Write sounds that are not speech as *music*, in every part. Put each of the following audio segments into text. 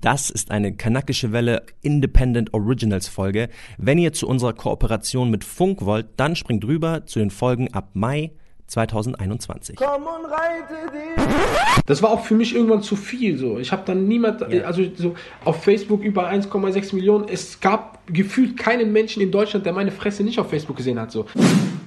Das ist eine kanakische Welle Independent Originals Folge. Wenn ihr zu unserer Kooperation mit Funk wollt, dann springt rüber zu den Folgen ab Mai 2021. Komm und reite dich. Das war auch für mich irgendwann zu viel so. Ich habe dann niemand, Ja. also so auf Facebook über 1,6 Millionen. Es gab gefühlt keinen Menschen in Deutschland, der meine Fresse nicht auf Facebook gesehen hat so.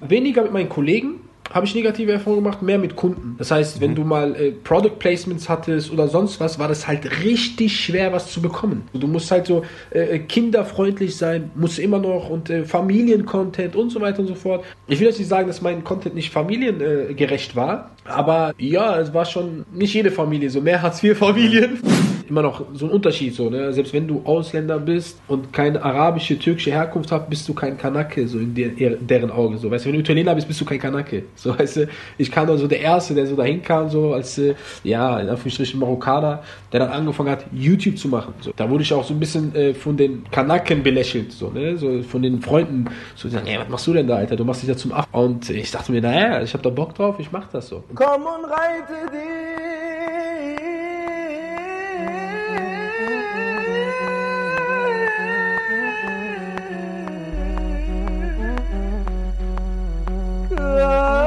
Weniger mit meinen Kollegen habe ich negative Erfahrungen gemacht, mehr mit Kunden. Das heißt, wenn du mal äh, Product Placements hattest oder sonst was, war das halt richtig schwer, was zu bekommen. Du musst halt so äh, kinderfreundlich sein, musst immer noch und äh, Familiencontent und so weiter und so fort. Ich will jetzt nicht sagen, dass mein Content nicht familiengerecht war, aber ja, es war schon nicht jede Familie, so mehr Hartz-IV-Familien. *laughs* Immer noch so ein Unterschied, so, ne? Selbst wenn du Ausländer bist und keine arabische, türkische Herkunft hast, bist du kein Kanake, so in, der, deren Augen. So, weißt du, wenn du Italiener bist, bist du kein Kanake. So, *laughs* weißt du, ich kam dann so der Erste, der so dahin kam, so als, äh, ja, in Anführungsstrichen Marokkaner, der dann angefangen hat, YouTube zu machen. So, da wurde ich auch so ein bisschen äh, von den Kanaken belächelt, so, ne? So von den Freunden, so, die sagen, ey, was machst du denn da, Alter? Du machst dich ja zum Aff. Und ich dachte mir, naja, ich hab da Bock drauf, ich mach das so. Komm und reite love.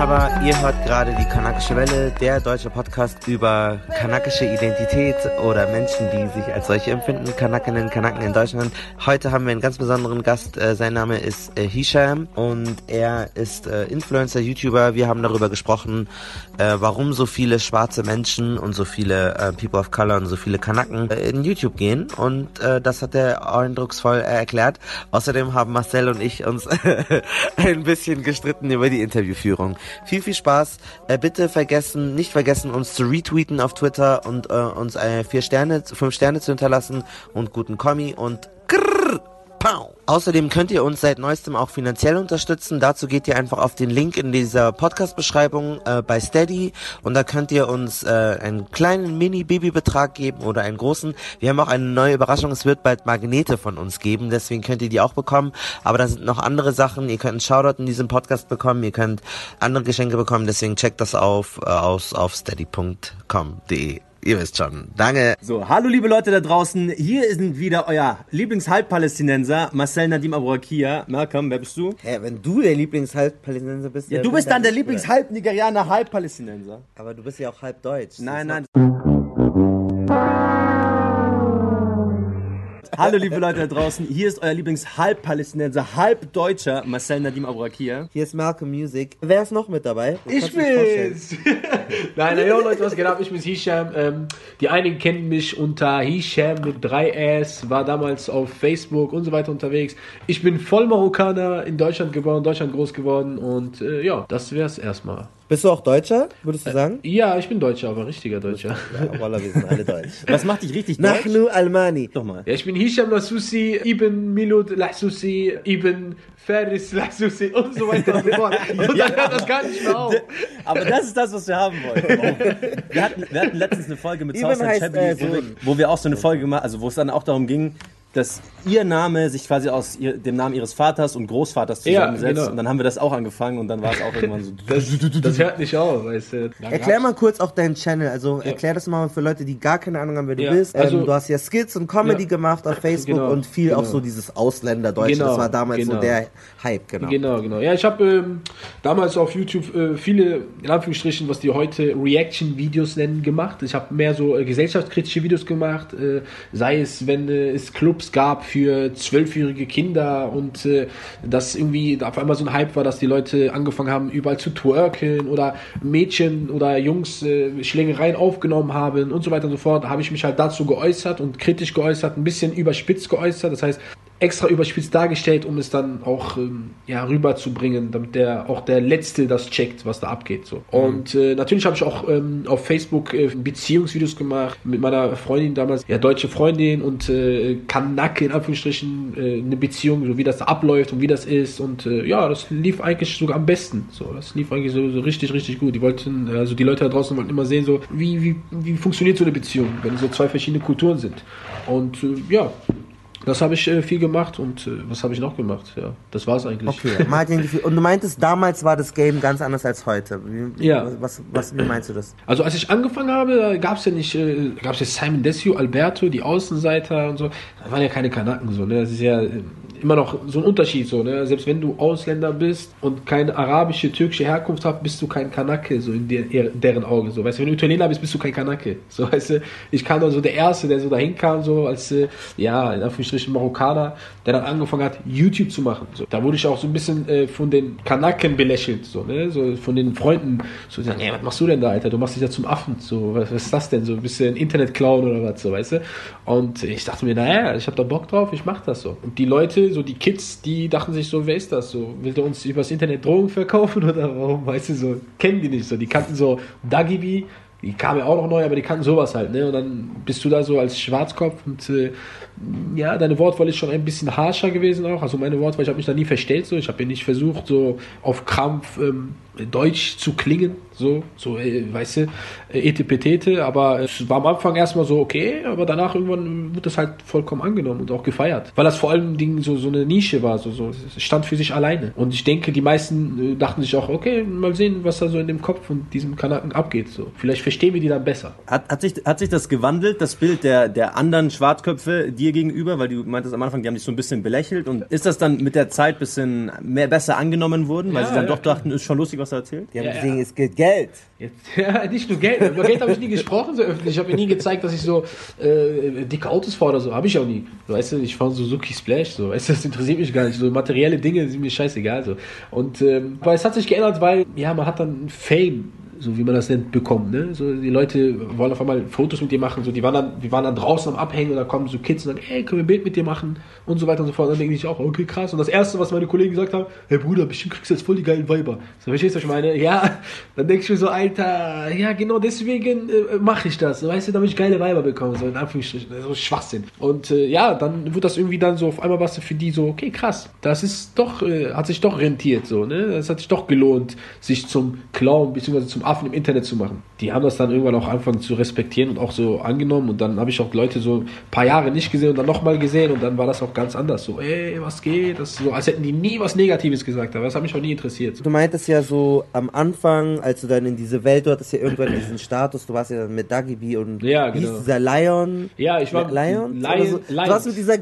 Marhaba, ihr hört gerade die Kanakische Welle, der deutsche Podcast über kanakische Identität oder Menschen, die sich als solche empfinden, Kanakinnen, Kanaken in Deutschland. Heute haben wir einen ganz besonderen Gast, äh, sein Name ist äh, Hisham und er ist äh, Influencer, YouTuber. Wir haben darüber gesprochen, warum so viele schwarze Menschen und so viele People of Color und so viele Kanaken in YouTube gehen und das hat er eindrucksvoll erklärt. Außerdem haben Marcel und ich uns *laughs* ein bisschen gestritten über die Interviewführung. Viel, viel Spaß. Äh, bitte vergessen, nicht vergessen, uns zu retweeten auf Twitter und äh, uns äh, vier Sterne, fünf Sterne zu hinterlassen und guten Kommi und grrr, pow. Außerdem könnt ihr uns seit neuestem auch finanziell unterstützen. Dazu geht ihr einfach auf den Link in dieser Podcast-Beschreibung äh, bei Steady und da könnt ihr uns äh, einen kleinen Mini-Baby-Betrag geben oder einen großen. Wir haben auch eine neue Überraschung. Es wird bald Magnete von uns geben, deswegen könnt ihr die auch bekommen. Aber da sind noch andere Sachen. Ihr könnt einen Shoutout in diesem Podcast bekommen. Ihr könnt andere Geschenke bekommen. Deswegen checkt das auf, äh, aus, auf steady.com.de. Ihr wisst schon. Danke. So, hallo liebe Leute da draußen. Hier sind wieder euer Lieblingshalbpalästinenser Marcel Nadim Abouakia. Malcolm, wer bist du? Hä, wenn du der Lieblingshalbpalästinenser bist. Ja, du bist dann der Lieblingshalb-Nigerianer, Halbpalästinenser. Aber du bist ja auch halb deutsch. Nein, nein. Hallo liebe Leute da draußen. Hier ist euer Lieblingshalbpalästinenser, Halbdeutscher Marcel Nadim Abouakia. Hier ist Malcolm Music. Wer ist noch mit dabei? Ich du vorstellen. bin's! *laughs* Nein, na, yo, Leute, was geht ab? Ich bin's Hisham. Ähm, die einigen kennen mich unter Hisham mit 3S, war damals auf Facebook und so weiter unterwegs. Ich bin voll Marokkaner, in Deutschland geboren, Deutschland groß geworden und äh, ja, das wär's erstmal. Bist du auch Deutscher, würdest du sagen? Ja, ich bin Deutscher, aber richtiger Deutscher. Ja, Wallah, wir sind alle deutsch. *laughs* Was macht dich richtig deutsch? Nahnu Almani. Doch mal. Ja, ich bin Hisham Lassusi, Ibn Milud Lassusi, Ibn Faris Lassusi und so weiter und so fort. *laughs* Und dann hört das gar nicht mehr auf. Aber das ist das, was wir haben wollen. Wir hatten, wir hatten letztens eine Folge mit heißt, Chabby, äh, wo, wo wir auch so eine Folge gemacht also wo es dann auch darum ging, dass ihr Name sich quasi aus ihr, dem Namen ihres Vaters und Großvaters Ja, zusammensetzt. genau. Und dann haben wir das auch angefangen und dann war es auch irgendwann so. *laughs* Das, das hört nicht auf, weißt du. Erklär mal kurz auch deinen Channel. Also erklär das mal für Leute, die gar keine Ahnung haben, wer du Ja, bist. Ähm, also- du hast ja Skits und Comedy Ja. gemacht auf Facebook Genau, und viel auch genau. so dieses Ausländerdeutsch. Genau, das war damals so genau. der Hype, genau. Genau, genau. Ja, ich habe ähm, damals auf YouTube äh, viele, in Anführungsstrichen, was die heute Reaction-Videos nennen, gemacht. Ich habe mehr so äh, gesellschaftskritische Videos gemacht, äh, sei es, wenn äh, es Clubs gab für zwölfjährige Kinder und äh, dass irgendwie auf einmal so ein Hype war, dass die Leute angefangen haben, überall zu twerken oder Mädchen oder Jungs äh, Schlägereien aufgenommen haben und so weiter und so fort, habe ich mich halt dazu geäußert und kritisch geäußert, ein bisschen überspitzt geäußert. Das heißt, extra überspitzt dargestellt, um es dann auch ähm, ja, rüberzubringen, damit der auch der Letzte das checkt, was da abgeht. So. Und äh, natürlich habe ich auch ähm, auf Facebook äh, Beziehungsvideos gemacht mit meiner Freundin damals, ja, deutsche Freundin und äh, Kanake in Anführungsstrichen äh, eine Beziehung, so wie das da abläuft und wie das ist. Und äh, ja, das lief eigentlich sogar am besten. So, das lief eigentlich so, so richtig, richtig gut. Die wollten, also die Leute da draußen wollten immer sehen, so wie, wie, wie funktioniert so eine Beziehung, wenn so zwei verschiedene Kulturen sind. Und äh, ja, das habe ich äh, viel gemacht und äh, was habe ich noch gemacht? Ja, das war es eigentlich. Okay, *laughs* und du meintest, damals war das Game ganz anders als heute. Wie, Ja. Was, was, wie meinst du das? Also als ich angefangen habe, gab es ja nicht, äh, gab es ja Simon Desio, Alberto, die Außenseiter und so. Da waren ja keine Kanaken so, ne? Das ist ja äh, immer noch so ein Unterschied so, ne? Selbst wenn du Ausländer bist und keine arabische, türkische Herkunft hast, bist du kein Kanake, so in der, deren Augen. So, weißt du, wenn du Italiener bist, bist du kein Kanake. So, *laughs* weißt du, ich kam dann so der Erste, der so dahin kam, so als, äh, ja, in Anführungsstrichen Marokkaner, der dann angefangen hat, YouTube zu machen. So, da wurde ich auch so ein bisschen äh, von den Kanaken belächelt, so, ne? So von den Freunden. So, die sagen, ey, was machst du denn da, Alter? Du machst dich ja zum Affen. So, was, was ist das denn? So ein bisschen Internet-Clown oder was, so, weißt du? Und ich dachte mir, naja, ich habe da Bock drauf, ich mach das so. Und die Leute, so die Kids, die dachten sich so, wer ist das? So, will der uns übers Internet Drogen verkaufen *laughs* oder warum? Weißt du, so, kennen die nicht so. Die kannten so Dagibi, die kam ja auch noch neu, aber die kannten sowas halt, ne? Und dann bist du da so als Schwarzkopf und äh, ja, deine Wortwahl ist schon ein bisschen harscher gewesen auch. Also meine Wortwahl, ich habe mich da nie verstellt so. Ich habe ja nicht versucht, so auf Krampf ähm, Deutsch zu klingen, so, so, äh, weißt du, äh, etepetete, aber es war am Anfang erstmal so okay, aber danach irgendwann wurde das halt vollkommen angenommen und auch gefeiert, weil das vor allem Ding so, so eine Nische war, so, so, es stand für sich alleine. Und ich denke, die meisten äh, dachten sich auch, okay, mal sehen, was da so in dem Kopf von diesem Kanaken abgeht, so. Vielleicht verstehen wir die dann besser. Hat, hat, sich, hat sich das gewandelt, das Bild der, der anderen Schwarzköpfe dir gegenüber? Weil du meintest am Anfang, die haben dich so ein bisschen belächelt. Und ist das dann mit der Zeit ein bisschen mehr, besser angenommen worden? Weil Ja, sie dann ja, doch dachten, ist schon lustig, was er erzählt? Die haben Ja, gesehen, ja. es geht Geld. Jetzt, *laughs* ja, nicht nur Geld. Über Geld habe ich nie gesprochen, so öffentlich. Ich habe mir nie gezeigt, dass ich so äh, dicke Autos fahre oder so. Habe ich auch nie. Weißt du, ich fahre Suzuki Splash, so. Weißt du, das interessiert mich gar nicht. So materielle Dinge sind mir scheißegal, so. Und, ähm, aber es hat sich geändert, weil, ja, man hat dann Fame so wie man das nennt, bekommen. Ne? So, die Leute wollen auf einmal Fotos mit dir machen. So, die waren dann, wir waren dann draußen am Abhängen und da kommen so Kids und sagen, ey, können wir ein Bild mit dir machen? Und so weiter und so fort. Und dann denke ich auch, okay, krass. Und das Erste, was meine Kollegen gesagt haben, hey Bruder, bestimmt kriegst du jetzt voll die geilen Weiber. So, verstehst du, was ich meine? Ja, dann denke ich mir so, Alter, ja, genau deswegen äh, mache ich das. Weißt du, damit ich geile Weiber bekomme. So in Anführungsstrichen, so Schwachsinn. Und äh, ja, dann wird das irgendwie dann so, auf einmal was für die so, okay, krass. Das ist doch, äh, hat sich doch rentiert, so, ne? Das hat sich doch gelohnt, sich zum Clown bzw. zum Affen im Internet zu machen. Die haben das dann irgendwann auch angefangen zu respektieren und auch so angenommen und dann habe ich auch Leute so ein paar Jahre nicht gesehen und dann nochmal gesehen und dann war das auch ganz anders. So, ey, was geht? Das so, als hätten die nie was Negatives gesagt, aber das hat mich auch nie interessiert. Du meintest ja so am Anfang, als du dann in diese Welt, du hattest ja irgendwann *clears throat* diesen Status, du warst ja dann mit Dagibi und Ja, genau. dieser Lion? Ja, ich war Lion? Lion, so, Du Lions. warst mit dieser,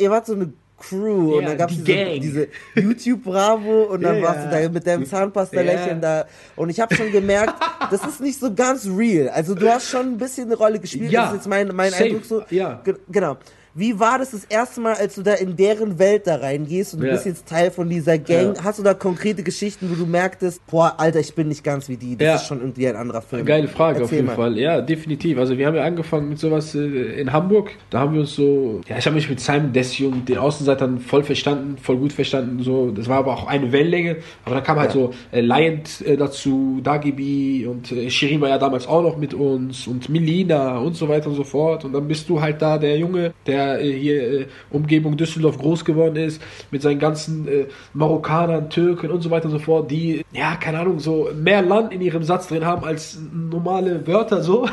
ihr wart so eine Crew und Ja, dann gab es die diese, diese YouTube Bravo *laughs* und dann Ja, warst du da mit deinem Zahnpasta lächeln Ja. da und ich habe schon gemerkt, *laughs* das ist nicht so ganz real. Also du hast schon ein bisschen eine Rolle gespielt, Ja, das ist jetzt mein, mein safe. Eindruck so. Ja. Ge- Genau. Wie war das das erste Mal, als du da in deren Welt da reingehst und du Ja. bist jetzt Teil von dieser Gang? Ja. Hast du da konkrete Geschichten, wo du merktest, boah, Alter, ich bin nicht ganz wie die, das Ja. ist schon irgendwie ein anderer Film? Geile Frage auf Erzähl jeden mal. Fall. Ja, definitiv. Also wir haben ja angefangen mit sowas äh, in Hamburg. Da haben wir uns so, ja, ich habe mich mit Simon Desio und den Außenseitern voll verstanden, voll gut verstanden. So, das war aber auch eine Wellenlänge. Aber da kam halt so äh, Lion äh, dazu, Dagibi und äh, Shirin war ja damals auch noch mit uns und Melina und so weiter und so fort. Und dann bist du halt da der Junge, der äh, hier äh, Umgebung Düsseldorf groß geworden ist, mit seinen ganzen äh, Marokkanern, Türken und so weiter und so fort, die, ja, keine Ahnung, so mehr Land in ihrem Satz drin haben als normale Wörter so.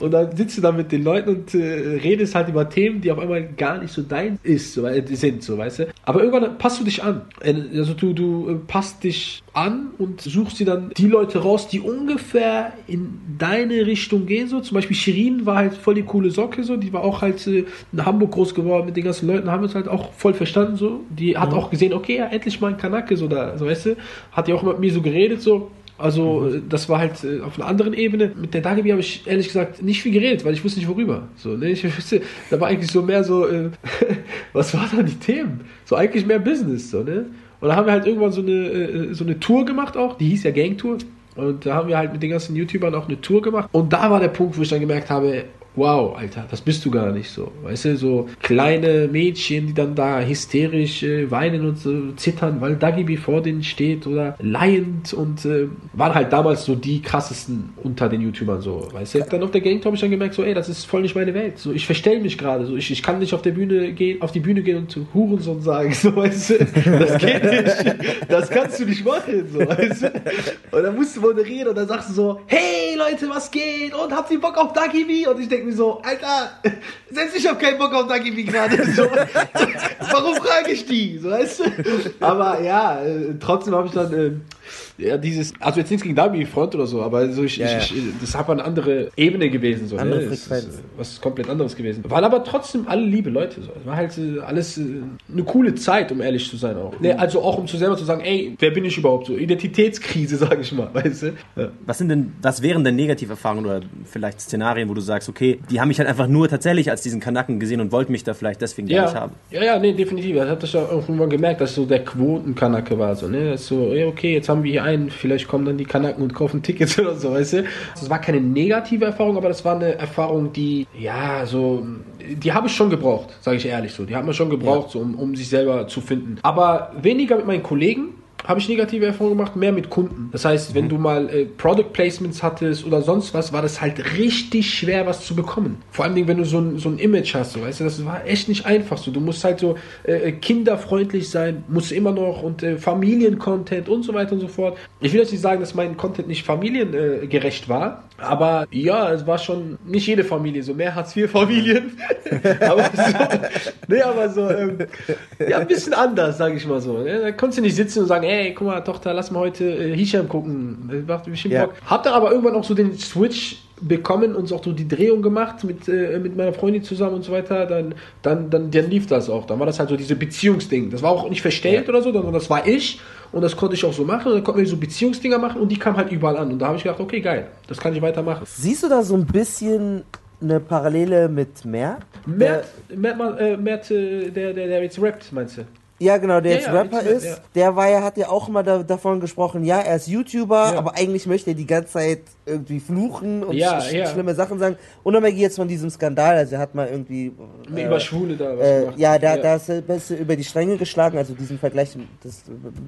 Und dann sitzt du da mit den Leuten und redest halt über Themen, die auf einmal gar nicht so dein ist, so, sind, so, weißt du. Aber irgendwann passt du dich an. Also du, du passt dich an und suchst dir dann die Leute raus, die ungefähr in deine Richtung gehen, so. Zum Beispiel Shirin war halt voll die coole Socke, so. Die war auch halt äh, in Hamburg groß geworden mit den ganzen Leuten, haben uns halt auch voll verstanden, so. Die hat auch gesehen, okay, ja, endlich mal ein Kanake, so da, so, weißt du. Hat ja auch mit mir so geredet, so. Also, äh, das war halt äh, auf einer anderen Ebene. Mit der Dagebi habe ich ehrlich gesagt nicht viel geredet, weil ich wusste nicht worüber. So, ne? Ich *laughs* wusste, da war eigentlich so mehr so, äh, *laughs* was waren da die Themen? So eigentlich mehr Business, so, ne? Und da haben wir halt irgendwann so eine, äh, so eine Tour gemacht auch, die hieß ja Gang Tour. Und da haben wir halt mit den ganzen YouTubern auch eine Tour gemacht. Und da war der Punkt, wo ich dann gemerkt habe, wow, Alter, das bist du gar nicht so. Weißt du, so kleine Mädchen, die dann da hysterisch äh, weinen und so zittern, weil Dagibi vor denen steht oder laiend und äh, waren halt damals so die krassesten unter den YouTubern so, weißt du. Dann auf der Gang habe ich dann gemerkt, so, ey, das ist voll nicht meine Welt. So, ich verstell mich gerade, so, ich, ich kann nicht auf der Bühne gehen, auf die Bühne gehen und Hurensohn sagen, *laughs* so, weißt du, das geht nicht. Das kannst du nicht machen, so, weißt du. Und dann musst du moderieren und dann sagst du so, hey Leute, was geht? Und habt ihr Bock auf Dagibi? Und ich denke mir so, Alter, selbst ich hab keinen Bock auf Dagibi gerade. So, warum frage ich die? So, weißt du? Aber ja, äh, trotzdem habe ich dann äh, ja, dieses, also jetzt nichts gegen Dabi Front oder so, aber so ich, Ja, ich, ich, das hat eine andere Ebene gewesen, so, Andere ne? Frequenz. ist, äh, was komplett anderes gewesen. Waren aber trotzdem alle liebe Leute, so. Es war halt äh, alles äh, eine coole Zeit, um ehrlich zu sein auch. Ne, also auch um zu selber zu sagen, ey, wer bin ich überhaupt so? Identitätskrise, *laughs* sage ich mal, weißt du? Ja. Was sind denn, was wären denn Negativerfahrungen oder vielleicht Szenarien, wo du sagst, okay, die haben mich halt einfach nur tatsächlich als diesen Kanaken gesehen und wollten mich da vielleicht deswegen gar nicht Ja, haben? ja, ja, nee, definitiv. Ich habe das ja irgendwann gemerkt, dass so der Quotenkanake war. So, ne? Das so, ja, okay, jetzt haben wir hier einen, vielleicht kommen dann die Kanaken und kaufen Tickets *laughs* oder so, weißt du? Das war keine negative Erfahrung, aber das war eine Erfahrung, die, ja, so, die habe ich schon gebraucht, sage ich ehrlich so. Die haben wir schon gebraucht, so, um, um sich selber zu finden. Aber weniger mit meinen Kollegen, habe ich negative Erfahrungen gemacht, mehr mit Kunden. Das heißt, wenn du mal äh, Product Placements hattest oder sonst was, war das halt richtig schwer, was zu bekommen. Vor allem, wenn du so ein, so ein Image hast, so, weißt du, das war echt nicht einfach so. Du musst halt so äh, kinderfreundlich sein, musst immer noch und äh, Familiencontent und so weiter und so fort. Ich will jetzt nicht sagen, dass mein Content nicht familiengerecht war, aber ja, es war schon nicht jede Familie, so mehr Hartz-IV-Familien. *laughs* aber so, nee, aber so, ähm, ja, ein bisschen anders, sage ich mal so. Ne? Da konntest du nicht sitzen und sagen, ey, guck mal, Tochter, lass mal heute äh, Hisham gucken. Das macht bestimmt Ja. Bock. Hab dann aber irgendwann auch so den Switch bekommen und auch so die Drehung gemacht mit, äh, mit meiner Freundin zusammen und so weiter, dann, dann, dann, dann lief das auch. Dann war das halt so diese Beziehungsding. Das war auch nicht verstellt oder so, sondern das war ich und das konnte ich auch so machen und dann konnten wir so Beziehungsdinger machen und die kamen halt überall an. Und da habe ich gedacht, okay, geil, das kann ich weitermachen. Siehst du da so ein bisschen eine Parallele mit Mer? Mert, Mert, mal, äh, Mert äh, der, der, der jetzt rappt, meinst du? Ja, genau, der Ja, jetzt ja, Rapper jetzt, ist, ja. der war ja, hat ja auch immer da, davon gesprochen, ja, er ist YouTuber, aber eigentlich möchte er die ganze Zeit irgendwie fluchen und Ja, sch schlimme Sachen sagen. Unabhängig jetzt von diesem Skandal, also er hat mal irgendwie... äh, Über Schwule da was Äh, gemacht. ja, da, da ist er besser über die Stränge geschlagen, also diesen Vergleich, das,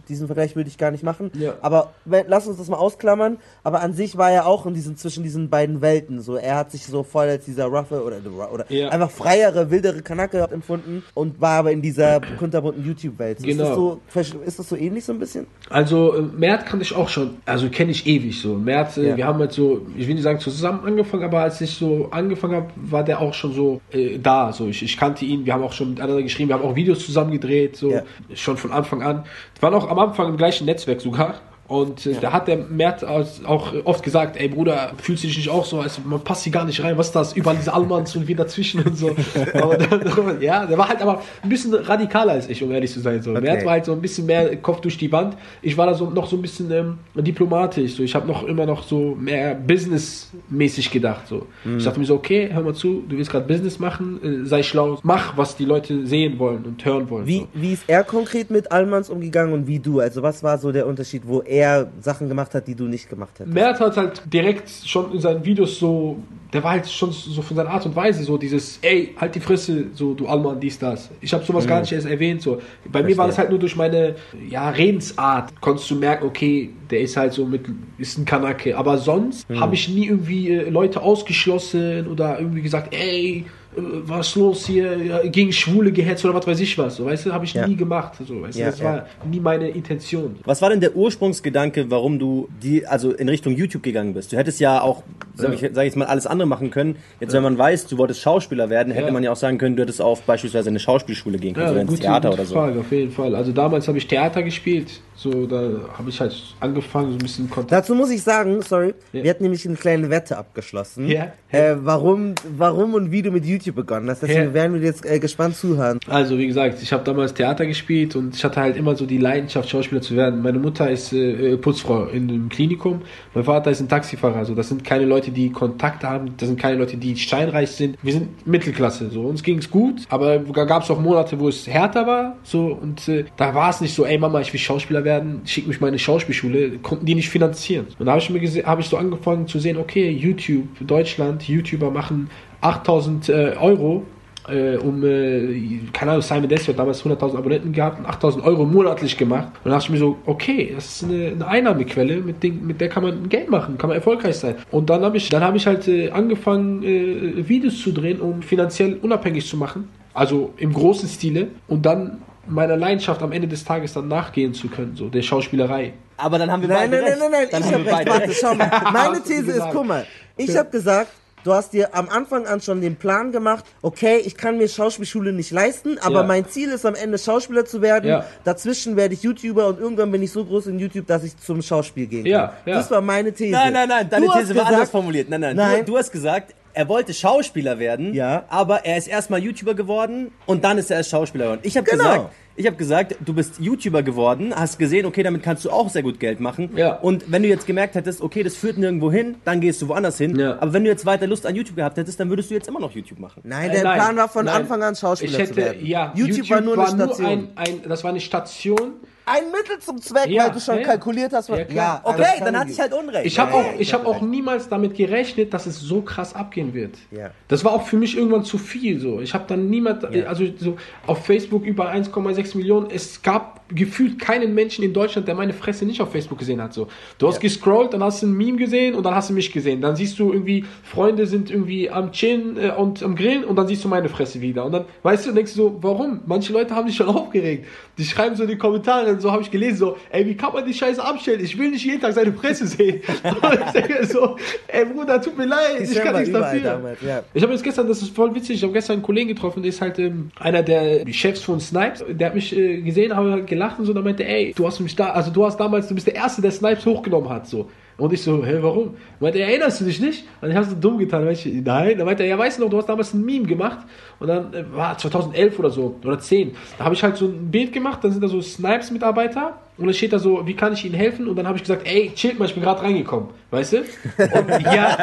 diesen Vergleich würde ich gar nicht machen. Aber lass uns das mal ausklammern. Aber an sich war er auch in diesen, zwischen diesen beiden Welten. So, er hat sich so voll als dieser roughe oder, oder einfach freiere, wildere Kanake empfunden und war aber in dieser kunterbunten YouTube-Welt. Ist, Genau. das so, versch- ist das so ähnlich so ein bisschen? Also äh, Mert kannte ich auch schon, also kenne ich ewig so. Mert, äh, Ja. wir haben halt so, ich will nicht sagen zusammen angefangen, aber als ich so angefangen habe, war der auch schon so äh, da. So ich, ich kannte ihn, wir haben auch schon miteinander geschrieben, wir haben auch Videos zusammen gedreht, so Ja. schon von Anfang an. Wir waren auch am Anfang im gleichen Netzwerk sogar. Und äh, da hat der Mert auch oft gesagt, ey Bruder, fühlst du dich nicht auch so, als man passt hier gar nicht rein, was ist das? Überall diese Almans und wir dazwischen und so. *laughs* dann, *laughs* ja, der war halt aber ein bisschen radikaler als ich, um ehrlich zu sein. So. Okay. Mert war halt so ein bisschen mehr Kopf durch die Wand. Ich war da so noch so ein bisschen ähm, diplomatisch. So. Ich habe noch immer noch so mehr businessmäßig gedacht. So. Mhm. Ich dachte mir so, okay, hör mal zu, du willst gerade Business machen, äh, sei schlau, mach, was die Leute sehen wollen und hören wollen. Wie, so. wie ist er konkret mit Almans umgegangen und wie du? Also was war so der Unterschied, wo er Sachen gemacht hat, die du nicht gemacht hättest? Mert hat halt direkt schon in seinen Videos so, der war halt schon so von seiner Art und Weise so dieses, ey, halt die Fresse, so du Allmann, dies, das. Ich habe sowas gar nicht erst erwähnt. So. Bei mir war das halt nur durch meine ja, Redensart, konntest du merken, okay, der ist halt so mit, ist ein Kanake. Aber sonst habe ich nie irgendwie äh, Leute ausgeschlossen oder irgendwie gesagt, ey, was ist los hier, gegen Schwule gehetzt oder was weiß ich was. So, weißt du, habe ich Ja. nie gemacht. So, weißt Ja, du, das ja. war nie meine Intention. Was war denn der Ursprungsgedanke, warum du die, also in Richtung YouTube gegangen bist? Du hättest ja auch, sag, ich, sag ich jetzt mal, alles andere machen können. Jetzt, wenn man weiß, du wolltest Schauspieler werden, hätte man ja auch sagen können, du hättest auf beispielsweise eine Schauspielschule gehen können, oder ins Theater gute oder so. Frage, auf jeden Fall. Also damals habe ich Theater gespielt. So, da habe ich halt angefangen, so ein bisschen Kontakt. Dazu muss ich sagen, sorry, Ja. wir hatten nämlich eine kleine Wette abgeschlossen, Ja. äh, warum, warum und wie du mit YouTube begonnen hast. Deswegen Ja. werden wir jetzt äh, gespannt zuhören. Also, wie gesagt, ich habe damals Theater gespielt und ich hatte halt immer so die Leidenschaft, Schauspieler zu werden. Meine Mutter ist äh, Putzfrau in einem Klinikum. Mein Vater ist ein Taxifahrer. Also, das sind keine Leute, die Kontakte haben. Das sind keine Leute, die steinreich sind. Wir sind Mittelklasse. So, uns ging es gut, aber da gab es auch Monate, wo es härter war. So, und äh, da war es nicht so, ey Mama, ich will Schauspieler werden. Werden, schick mich meine Schauspielschule, konnten die nicht finanzieren. Und da habe ich mir habe ich so angefangen zu sehen, okay, YouTube, Deutschland, YouTuber machen 8000 äh, Euro äh, um, äh, keine Ahnung, Simon Desio hat damals 100.000 Abonnenten gehabt und 8.000 Euro monatlich gemacht. Und da dachte ich mir so, okay, das ist eine, eine Einnahmequelle, mit, den, mit der kann man Geld machen, kann man erfolgreich sein. Und dann habe ich, dann habe ich halt äh, angefangen, äh, Videos zu drehen, um finanziell unabhängig zu machen. Also im großen Stile. Und dann meiner Leidenschaft am Ende des Tages dann nachgehen zu können, so der Schauspielerei. Aber dann haben wir Nein, beide nein, nein, nein, nein, ich haben hab wir recht. Warte, schau mal. Meine *laughs* These ist, guck mal, ich habe gesagt, du hast dir am Anfang an schon den Plan gemacht, okay, ich kann mir Schauspielschule nicht leisten, aber Ja. mein Ziel ist am Ende Schauspieler zu werden. Ja. Dazwischen werde ich YouTuber und irgendwann bin ich so groß in YouTube, dass ich zum Schauspiel gehen kann. Ja, ja. Das war meine These. Nein, nein, nein, deine Du These war gesagt- anders formuliert. Nein, nein, Nein. Du, du hast gesagt, er wollte Schauspieler werden, Ja. aber er ist erstmal YouTuber geworden und dann ist er erst Schauspieler geworden. Ich habe Genau. gesagt, ich habe gesagt, du bist YouTuber geworden, hast gesehen, okay, damit kannst du auch sehr gut Geld machen. Ja. Und wenn du jetzt gemerkt hättest, okay, das führt nirgendwo hin, dann gehst du woanders hin. Ja. Aber wenn du jetzt weiter Lust an YouTube gehabt hättest, dann würdest du jetzt immer noch YouTube machen. Nein, Äh, der nein, Plan war von nein. Anfang an Schauspieler Ich hätte, zu werden. ja, YouTube, war nur eine Station. ein, ein, das war eine Station. Ein Mittel zum Zweck, Ja, weil du schon ja, ja. kalkuliert hast. was- Ja, klar. das Okay, dann hatte ich. halt Unrecht. Ich habe Ja, auch, ja, ich habe auch niemals damit gerechnet, dass es so krass abgehen wird. Ja. Das war auch für mich irgendwann zu viel. So, ich habe dann niemand, also so auf Facebook über 1,6 Millionen. Es gab gefühlt keinen Menschen in Deutschland, der meine Fresse nicht auf Facebook gesehen hat. So, du hast gescrollt, dann hast du ein Meme gesehen und dann hast du mich gesehen. Dann siehst du irgendwie Freunde sind irgendwie am Chillen äh, und am Grillen und dann siehst du meine Fresse wieder. Und dann weißt du, denkst du so, warum? Manche Leute haben sich schon aufgeregt. Die schreiben so in die Kommentare, und so habe ich gelesen so, ey, wie kann man die Scheiße abstellen? Ich will nicht jeden Tag seine Fresse sehen. *laughs* und ich denke so, ey Bruder, tut mir leid, Ich ich, kann nichts dafür. ja. Ich habe jetzt gestern, das ist voll witzig, ich habe gestern einen Kollegen getroffen, der ist halt ähm, einer der Chefs von Snipes. Der hat mich äh, gesehen, habe gelacht und so, dann meinte, ey, du hast mich da, also du hast damals, du bist der Erste, der Snipes hochgenommen hat, so. Und ich so, hä, warum? Meinte, er, erinnerst du dich nicht? Und ich habe so dumm getan. Ich, nein. Dann meinte er, ja, weißt du noch, du hast damals ein Meme gemacht. Und dann äh, war 2011 oder so, oder 10. Da habe ich halt so ein Bild gemacht, dann sind da so Snipes-Mitarbeiter. Und dann steht da so, wie kann ich Ihnen helfen? Und dann habe ich gesagt, ey, chillt mal, ich bin gerade reingekommen. Weißt du? Und *laughs* ja.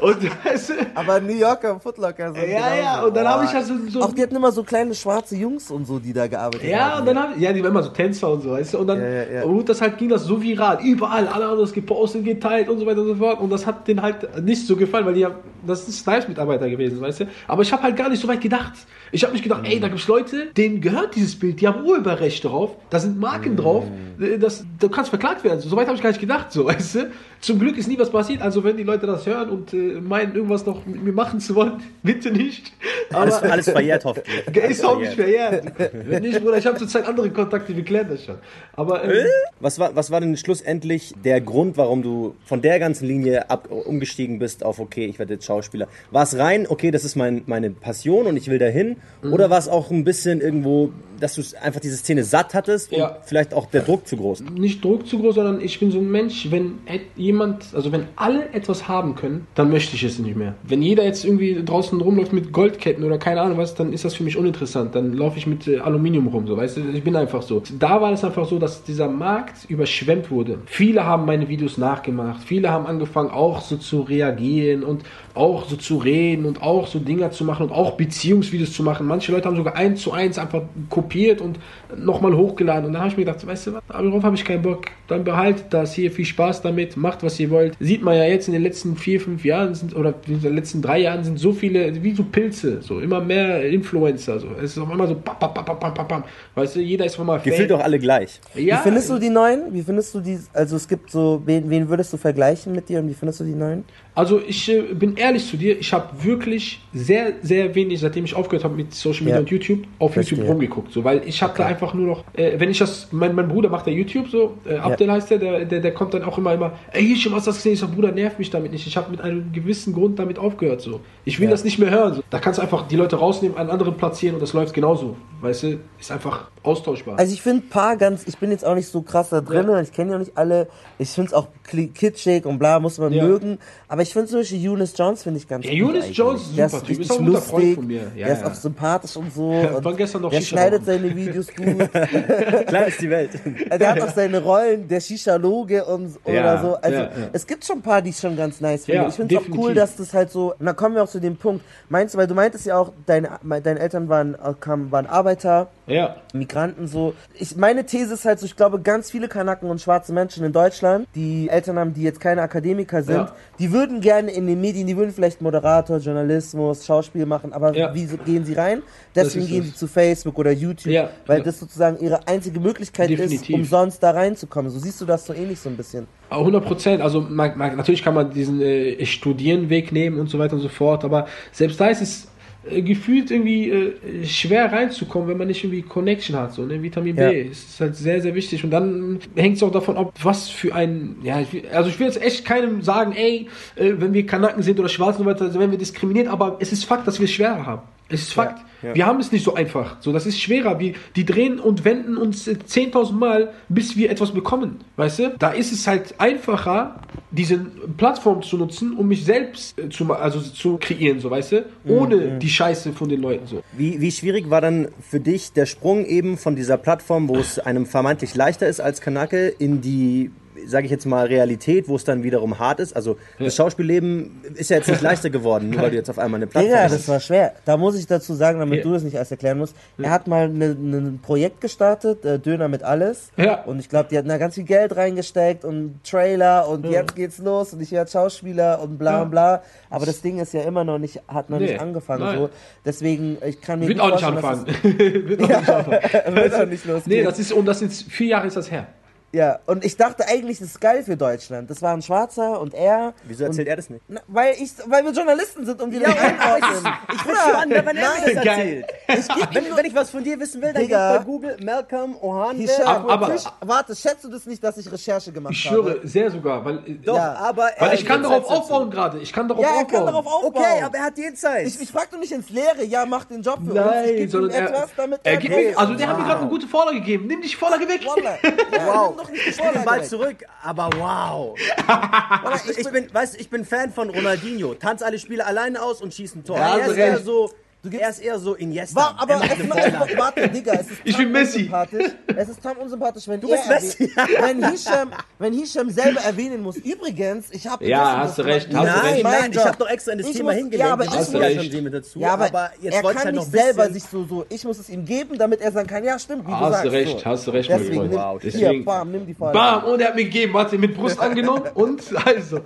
und weißt du? Aber New Yorker Footlocker sind Ja, ja, und dann habe ich halt so, so Auch die hatten immer so kleine schwarze Jungs und so, die da gearbeitet Ja, haben. und dann haben, ja, die waren immer so Tänzer und so, weißt du, und dann, Ja, ja, ja. und das halt ging das so viral, überall, alle haben das gepostet, geteilt und so weiter und so fort, und das hat denen halt nicht so gefallen, weil die haben, das sind Snipes-Mitarbeiter gewesen, weißt du, aber ich habe halt gar nicht so weit gedacht. Ich habe nicht gedacht, ey, da gibt's Leute, denen gehört dieses Bild, die haben Urheberrecht drauf, da sind Marken Mhm. drauf, das, du kannst verklagt werden, so weit habe ich gar nicht gedacht, so, *laughs* weißt du. Zum Glück ist nie was passiert, also wenn die Leute das hören und äh, meinen, irgendwas noch mit mir machen zu wollen, *laughs* bitte nicht. Aber, Alles, alles verjährt hoffentlich. *laughs* ist auch nicht verjährt. Wenn nicht, Bruder, ich habe zurzeit andere Kontakte, wir klären das schon. Aber ähm, Was war, was war denn schlussendlich der Grund, warum du von der ganzen Linie ab, umgestiegen bist auf, okay, ich werde jetzt Schauspieler? War es rein, okay, das ist mein, meine Passion und ich will dahin? Mhm. Oder war es auch ein bisschen irgendwo, dass du einfach diese Szene satt hattest und Ja. vielleicht auch der Druck zu groß? nicht Druck zu groß, sondern ich bin so ein Mensch, wenn jemand, also wenn alle etwas haben können, dann möchte ich es nicht mehr. Wenn jeder jetzt irgendwie draußen rumläuft mit Goldketten oder keine Ahnung was, dann ist das für mich uninteressant. Dann laufe ich mit äh, Aluminium rum, so weißt du. Ich bin einfach so. Da war es einfach so, dass dieser Markt überschwemmt wurde. Viele haben meine Videos nachgemacht. Viele haben angefangen auch so zu reagieren und auch so zu reden und auch so Dinger zu machen und auch Beziehungsvideos zu machen. Manche Leute haben sogar eins zu eins einfach kopiert und nochmal hochgeladen. Und dann habe ich mir gedacht, weißt du was, darauf habe ich keinen Bock. Dann behaltet das hier, viel Spaß damit, macht was ihr wollt. Sieht man ja jetzt in den letzten vier, fünf Jahren sind, oder in den letzten drei Jahren sind so viele, wie so Pilze, so immer mehr Influencer. So. Es ist auf einmal so, bam, bam, bam, bam, bam, bam. Weißt du, jeder ist auf einmal Gefühlt doch alle gleich. Ja, Wie findest du die neuen? Wie findest du die? Also es gibt so, wen, wen würdest du vergleichen mit dir und wie findest du die neuen? Also ich äh, bin ehrlich zu dir, ich habe wirklich sehr, sehr wenig, seitdem ich aufgehört habe mit Social Media Ja. und YouTube, auf Verstehe. YouTube rumgeguckt. So, weil ich habe da einfach nur noch, äh, wenn ich das, mein, mein Bruder macht ja YouTube so, äh, Abdel heißt der, der, der, der kommt dann auch immer, immer, ey, hier schon was das gesehen, ich sag, Bruder, nerv mich damit nicht. Ich habe mit einem gewissen Grund damit aufgehört. So. Ich will Ja. das nicht mehr hören. So. Da kannst du einfach die Leute rausnehmen, einen anderen platzieren und das läuft genauso. Weißt du, ist einfach austauschbar. Also ich finde paar ganz, ich bin jetzt auch nicht so krass da drin, Ja. ich kenne ja nicht alle. Ich finde es auch kitschig und bla, muss man Ja. mögen. Aber ich finde zum Beispiel Eunice Jones finde ich ganz Ja, gut Eunice. Jones ist Der super Typ, ist auch ein guter Freund lustig, von mir. Ja, der ist ja. auch sympathisch und so. *laughs* Ja, und gestern noch der Shisha schneidet rauchen. seine Videos *laughs* gut. Klein ist die Welt. *laughs* der hat auch seine Rollen, der Shisha-Loge und oder Ja, so. Also ja, ja. es gibt schon ein paar, die ich schon ganz nice finde. Ja, ich finde es auch cool, dass das halt so. Und da kommen wir auch zu dem Punkt. Meinst du, weil du meintest ja auch, deine, deine Eltern waren, kamen, waren Arbeiter. ja. Migranten so. Ich, meine These ist halt so, ich glaube, ganz viele Kanaken und schwarze Menschen in Deutschland, die Eltern haben, die jetzt keine Akademiker sind, Ja. die würden gerne in den Medien, die würden vielleicht Moderator, Journalismus, Schauspiel machen, aber Ja. wie gehen sie rein? Deswegen ist gehen sie zu Facebook oder YouTube, Ja. weil das sozusagen ihre einzige Möglichkeit ist, Definitiv. umsonst da reinzukommen. So siehst du das so ähnlich so ein bisschen. 100 Prozent. Also man, man, natürlich kann man diesen äh, Studierenweg nehmen und so weiter und so fort, aber selbst da ist es äh, gefühlt irgendwie äh, schwer reinzukommen, wenn man nicht irgendwie Connection hat. So, ne? Vitamin Ja. B ist halt sehr, sehr wichtig. Und dann hängt es auch davon ab, was für ein, ja, ich will, also ich will jetzt echt keinem sagen, ey, äh, wenn wir Kanaken sind oder Schwarz und so weiter, also werden wir diskriminiert, aber es ist Fakt, dass wir es schwerer haben. Es ist Fakt. ja. Wir haben es nicht so einfach. So, das ist schwerer. Wir, die drehen und wenden uns äh, 10.000 Mal, bis wir etwas bekommen. Weißt du? Da ist es halt einfacher, diese Plattform zu nutzen, um mich selbst äh, zu, also zu kreieren, so, weißt du? Ohne die Scheiße von den Leuten, so. Wie, wie schwierig war dann für dich der Sprung eben von dieser Plattform, wo es einem vermeintlich leichter ist als Kanake, in die, sage ich jetzt mal, Realität, wo es dann wiederum hart ist? Also das Schauspielleben ist ja jetzt nicht leichter geworden, nur weil du jetzt auf einmal eine Plattform hast. das war schwer. Da muss ich dazu sagen, damit Ja. du das nicht erst erklären musst. Er hat mal ne- ne- ein Projekt gestartet, äh, Döner mit alles. Ja. Und ich glaube, die hatten da ganz viel Geld reingesteckt und Trailer und jetzt geht's los und ich werde Schauspieler und bla Ja. bla. Aber das Ding ist ja immer noch nicht, hat noch Nee, nicht angefangen. nein. So. Deswegen, ich kann mir Wird gut auch nicht vorstellen, dass anfangen. *laughs* Wird auch nicht *laughs* anfangen. *laughs* Wird auch nicht losgehen. Nee, das ist, und das sind vier Jahre ist das her. Ja, und ich dachte eigentlich, das ist geil für Deutschland. Das war ein Schwarzer und er. Wieso erzählt er das nicht? Na, weil, ich, weil wir Journalisten sind und wir das einordnen. Ich bin spannend, wenn er mir das Geil. erzählt. wenn, wenn ich was von dir wissen will, dann geh Digga. bei Google Malcolm Ohan. Hisham, Aber- aber- warte, schätzt du das nicht, dass ich Recherche gemacht Ich habe? schwöre, sehr sogar, weil, äh, Doch, Ja. aber er weil ich kann darauf Zeit aufbauen gerade. Ich kann darauf Ja, er aufbauen. kann darauf aufbauen. Okay, aber er hat die Insights. ich, ich frag doch nicht ins Leere, ja, mach den Job für uns. Ich Nein, geb ihm er, etwas, damit er gibt geht. mir, also der hat mir gerade eine gute Vorlage gegeben. Nimm die Vorlage weg. *laughs* Ja, Wow. Nimm doch nicht Ich bin den Ball zurück, aber wow. *laughs* Ich bin, weißt du, ich bin Fan von Ronaldinho. Tanz alle Spiele alleine aus und schieß ein Tor. Ja, er ist eher recht. so, er ist eher so Iniesta. War, aber er Vorlage. warte, Digga, es ist Ich bin Messi. Es ist Tom unsympathisch, wenn Du bist Messi. wenn Hisham, wenn Hisham selber erwähnen muss. Übrigens, ich habe Ja, hast du recht, hast Nein, recht. nein, ich habe doch extra in das Ich Thema muss- hingelegt. ja, aber ich muss- ja recht. schon Themen dazu. Ja, aber, jetzt er wollte ich kann halt nicht selber sich so, so, ich muss es ihm geben, damit er sagen kann, ja stimmt, wie du Hast sagst. du recht, so. hast du recht, mein Deswegen, Freund. nimm, Wow, hier, deswegen- bam, nimm die Vorlage. Bam, und er hat mir gegeben, warte, mit Brust *laughs* angenommen und also,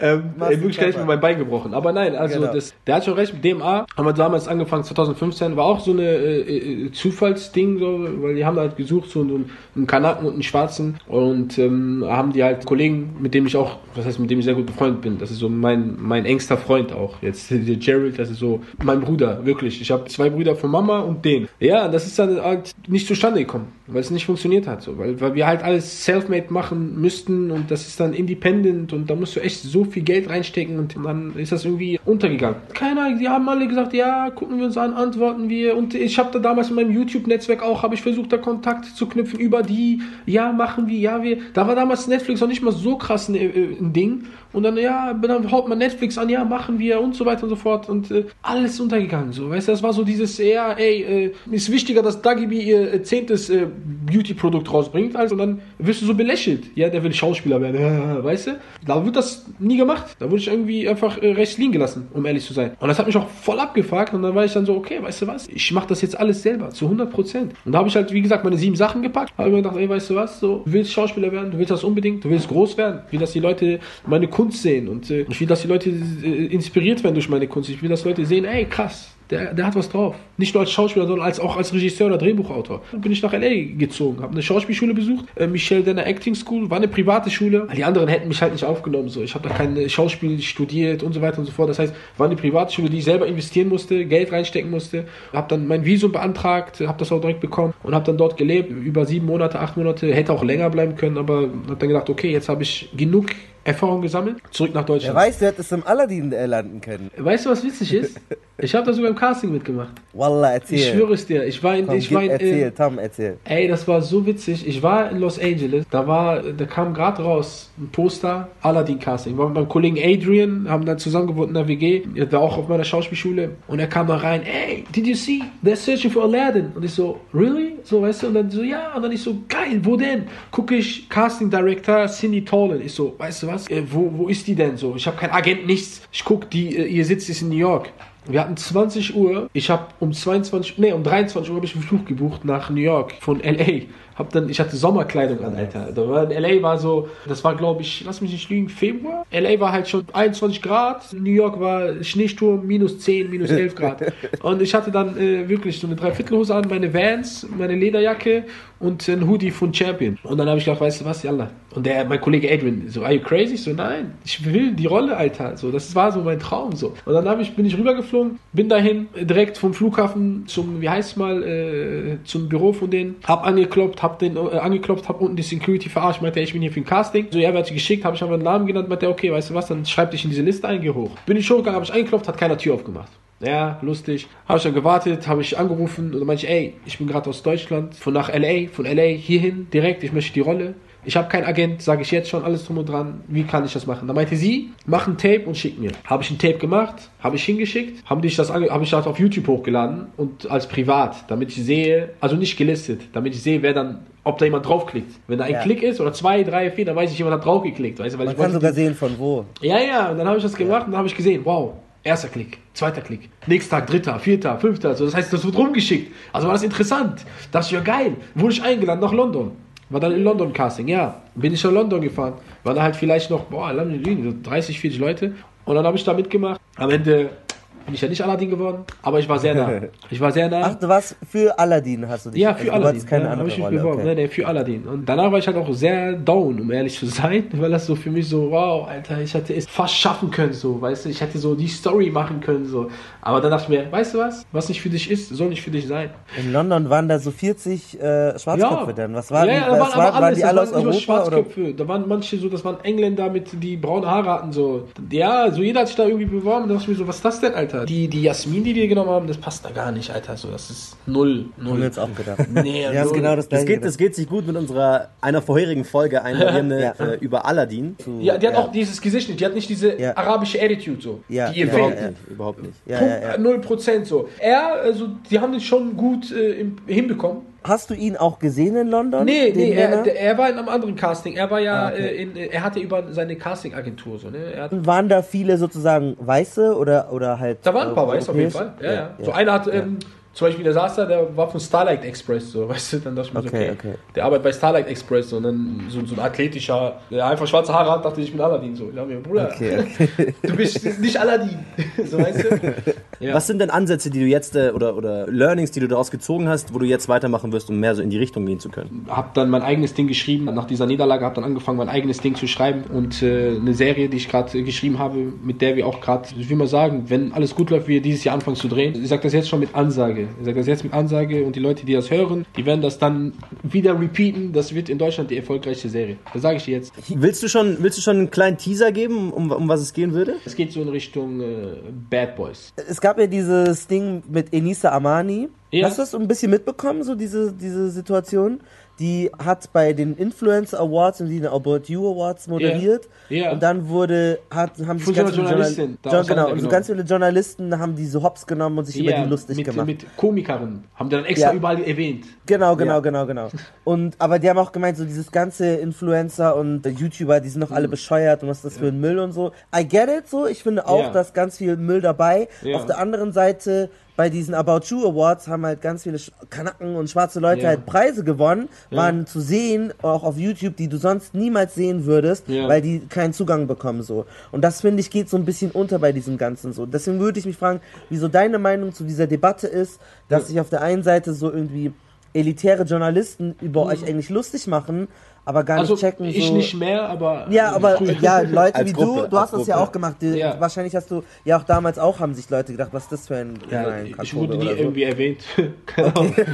ähm, Machst ey, du wirklich gleich Körper. mit meinem Bein gebrochen. Aber nein, also Genau. das, der hat schon recht, mit DMA haben wir damals angefangen, 2015, war auch so eine äh, äh, Zufallsding, so, weil die haben halt gesucht, so einen, einen Kanaken und einen Schwarzen und ähm, haben die halt Kollegen, mit dem ich auch, was heißt, mit dem ich sehr gut befreundet bin, das ist so mein, mein engster Freund auch. Jetzt *laughs* der Gerald, das ist so mein Bruder, wirklich. Ich habe zwei Brüder von Mama und den. Ja, das ist dann halt nicht zustande gekommen, weil es nicht funktioniert hat, so, weil, weil wir halt alles self-made machen müssten und das ist dann independent und da musst du echt so viel Geld reinstecken und dann ist das irgendwie untergegangen. Keiner, die haben alle gesagt, ja, gucken wir uns an, antworten wir. Und ich habe da damals in meinem YouTube-Netzwerk auch, habe ich versucht, da Kontakt zu knüpfen über die, ja, machen wir, ja, wir, da war damals Netflix noch nicht mal so krass ein, äh, ein Ding und dann, ja, dann haut man Netflix an, ja, machen wir und so weiter und so fort. Und äh, alles untergegangen, so, weißt du, das war so dieses, ja, ey, äh, ist wichtiger, dass Dagi B ihr äh, zehntes äh, Beauty-Produkt rausbringt, also dann wirst du so belächelt, ja, der will Schauspieler werden, *laughs* weißt du, da wird das nie gemacht, da wurde ich irgendwie einfach äh, rechts liegen gelassen, um ehrlich zu sein. Und das hat mich auch voll abgefuckt und dann war ich dann so, okay, weißt du was, ich mache das jetzt alles selber, zu 100 Prozent. Und da habe ich halt, wie gesagt, meine sieben Sachen gepackt, habe mir gedacht, ey, weißt du was, so, du willst Schauspieler werden, du willst das unbedingt, du willst groß werden, will, dass die Leute meine Kunst sehen und äh, ich will, dass die Leute äh, inspiriert werden durch meine Kunst, ich will, dass Leute sehen, ey, krass, der, der hat was drauf. Nicht nur als Schauspieler, sondern als, auch als Regisseur oder Drehbuchautor. Dann bin ich nach L.A. gezogen, habe eine Schauspielschule besucht, äh, Michelle Denner Acting School, war eine private Schule. Die anderen hätten mich halt nicht aufgenommen. So. Ich habe da kein Schauspiel studiert und so weiter und so fort. Das heißt, war eine private Schule, die ich selber investieren musste, Geld reinstecken musste. Habe dann mein Visum beantragt, habe das auch direkt bekommen und habe dann dort gelebt, über sieben Monate, acht Monate. Hätte auch länger bleiben können, aber habe dann gedacht, okay, jetzt habe ich genug Erfahrung gesammelt, zurück nach Wer Deutschland. weiß, du hättest im Aladdin landen können. Weißt du, was witzig ist? Ich habe da sogar im Casting mitgemacht. Wallah, erzähl. Ich schwöre es dir, ich war in, Komm, ich war in, erzähl, äh, Tom, erzähl. ey, das war so witzig. Ich war in Los Angeles, da war, da kam gerade raus ein Poster, Aladdin Casting. War mit meinem Kollegen Adrian, haben dann zusammen gewohnt in der WG, er war auch auf meiner Schauspielschule und er kam da rein, ey, did you see? They're searching for Aladdin. Und ich so, really? So, weißt du, und dann so, ja, und dann ich so, geil, wo denn? Gucke ich, Casting Director Cindy Tolan. Ich so, weißt du was, äh, wo, wo ist die denn so? Ich habe keinen Agent, nichts. Ich guck, die, äh, ihr Sitz ist in New York. Wir hatten 20 Uhr. Ich habe um 22, nee, um 23 Uhr habe ich einen Flug gebucht nach New York von LA. Hab dann, ich hatte Sommerkleidung an, Alter. Da war, LA war so, das war glaube ich, lass mich nicht lügen, Februar. LA war halt schon 21 Grad. New York war Schneesturm, minus 10, minus 11 Grad. *laughs* Und ich hatte dann äh, wirklich so eine Dreiviertelhose an, meine Vans, meine Lederjacke und ein Hoodie von Champion. Und dann habe ich gedacht, weißt du was, Yalla. Und der, mein Kollege Adrian, so, are you crazy? Ich so, nein, ich will die Rolle, Alter. So, das war so mein Traum, so. Und dann ich, bin ich rübergeflogen, bin dahin, direkt vom Flughafen zum, wie heißt mal, äh, zum Büro von denen, hab angeklopft, hab den äh, angeklopft, hab unten die Security verarscht, meinte, ich bin hier für ein Casting. So, er wird geschickt, habe ich einfach einen Namen genannt, meinte, okay, weißt du was, dann schreib dich in diese Liste ein, geh hoch. Bin ich hochgegangen, habe ich angeklopft, hat keiner Tür aufgemacht. Ja, lustig. Habe ich dann gewartet, habe ich angerufen und dann meinte ich, ey, ich bin gerade aus Deutschland, von nach LA, von LA hierhin, direkt, ich möchte die Rolle. Ich habe keinen Agent, sage ich jetzt schon, alles drum und dran. Wie kann ich das machen? Da meinte sie, mach ein Tape und schick mir. Habe ich ein Tape gemacht, habe ich hingeschickt, habe ich das, habe ich das auf YouTube hochgeladen und als privat, damit ich sehe, also nicht gelistet, damit ich sehe, wer dann, ob da jemand draufklickt. Wenn da ein Ja. Klick ist oder zwei, drei, vier, dann weiß ich, jemand hat draufgeklickt. Weißt du, weil Man ich kann sogar sehen, von wo. ja, ja, und dann habe ich das gemacht und dann habe ich gesehen, wow, erster Klick, zweiter Klick, nächster Tag, dritter, vierter, fünfter, also das heißt, das wird rumgeschickt. Also war das interessant. Das ist ja geil. Wurde ich eingeladen nach London. War dann in London Casting, ja. Bin ich nach London gefahren. War da halt vielleicht noch, boah, lass mich nicht lügen, so 30, 40 Leute. Und dann habe ich da mitgemacht. Am Ende bin ich ja nicht Aladdin geworden, aber ich war sehr nah. *laughs* Ich war sehr nah. Ach, du warst für Aladdin, hast du dich Ja, also für du Aladdin. keine ja, andere ich mich Rolle. Okay. Nee, nee, für Aladdin. Und danach war ich halt auch sehr down, um ehrlich zu sein, *laughs* weil das so für mich so, wow, Alter, ich hätte es fast schaffen können, so, weißt du, ich hätte so die Story machen können, so. Aber dann dachte ich mir, weißt du was, was nicht für dich ist, soll nicht für dich sein. In London waren da so 40 äh, Schwarzköpfe dann. Was waren, ja, ja, da waren aber waren, die alle aus Europa? Oder? Schwarzköpfe, da waren manche so, das waren Engländer mit, die braune Haare hatten, so. Ja, so jeder hat sich da irgendwie beworben, da dachte ich mir so, was ist das denn, Alter? Die, die Jasmin, die wir genommen haben, das passt da gar nicht, Alter, so, das ist null, Haben wir null. uns auch gedacht. *laughs* Nee, Wir haben null. genau das Das geht, das geht sich gut mit unserer einer vorherigen Folge ein, wir haben eine *laughs* Ja. äh, über Aladdin. Ja, die hat Ja. auch dieses Gesicht nicht. Die hat nicht diese Ja. arabische Attitude so. Ja, die ihr ja, fehlt. Überhaupt nicht, überhaupt nicht. Ja, Punkt, ja, ja. Null Prozent so. Er, also, die haben den schon gut äh, hinbekommen. Hast du ihn auch gesehen in London? Nee, nee, er, er war in einem anderen Casting. Er war ja, Ah, okay. äh, in, er hatte über seine Casting-Agentur so, ne? Hat, Waren da viele sozusagen Weiße oder, oder halt. da waren ein paar äh, Weiß auf jeden? Fall. Ja, ja. So einer hat, ähm, zum Beispiel, der saß da, der war von Starlight Express, so, *laughs* weißt du, dann dachte ich mir so, Okay, okay, okay. der arbeitet bei Starlight Express so, und dann so, so ein athletischer, der einfach schwarze Haare hat, dachte ich, ich bin Aladdin, so. Ich dachte mir, Bruder, Okay, *laughs* du bist nicht Aladdin, *laughs* so, weißt du? Ja. Was sind denn Ansätze, die du jetzt äh, oder, oder Learnings, die du daraus gezogen hast, wo du jetzt weitermachen wirst, um mehr so in die Richtung gehen zu können? habe dann mein eigenes Ding geschrieben. Nach dieser Niederlage habe dann angefangen, mein eigenes Ding zu schreiben und äh, eine Serie, die ich gerade äh, geschrieben habe, mit der wir auch gerade, ich will mal sagen, wenn alles gut läuft, wir dieses Jahr anfangen zu drehen. Ich sage das jetzt schon mit Ansage. Ich sage das jetzt mit Ansage und die Leute, die das hören, die werden das dann wieder repeaten. Das wird in Deutschland die erfolgreichste Serie. Das sage ich dir jetzt. Willst du schon, willst du schon einen kleinen Teaser geben, um, um was es gehen würde? Es geht so in Richtung äh, Bad Boys. Es gab ja dieses Ding mit Enisa Amani. Ja. Hast du das ein bisschen mitbekommen, so diese, diese Situation? Die hat bei den Influencer Awards und die About You Awards moderiert. Ja. Und dann wurde, hat, haben sich ganz viele Journal- genau, und so ganz viele Journalisten haben diese Hops genommen und sich über die lustig mit, gemacht. mit Komikerinnen. Haben die dann extra Ja. überall erwähnt. Genau, genau, genau, genau. *laughs* Und aber die haben auch gemeint, so dieses ganze Influencer und YouTuber, die sind doch alle bescheuert und was ist das für ein Müll und so. I get it so. Ich finde auch, Ja. da ist ganz viel Müll dabei. Auf der anderen Seite bei diesen About You Awards haben halt ganz viele Kanaken und schwarze Leute Ja. halt Preise gewonnen, waren zu sehen, auch auf YouTube, die du sonst niemals sehen würdest, Ja. weil die keinen Zugang bekommen so. Und das finde ich geht so ein bisschen unter bei diesem Ganzen so. Deswegen würde ich mich fragen, wieso deine Meinung zu dieser Debatte ist, dass sich auf der einen Seite so irgendwie elitäre Journalisten über euch eigentlich lustig machen, aber gar. Also nicht checken ich so. nicht mehr, aber ja, aber *laughs* früher. ja, Leute wie Gruppe, du, du hast als das ja Gruppe. auch gemacht. Die, Ja. Wahrscheinlich hast du, ja auch damals auch haben sich Leute gedacht, was ist das für ein, Ja, für ein ich wurde nie so. irgendwie erwähnt. *laughs* Keine Ahnung. *laughs*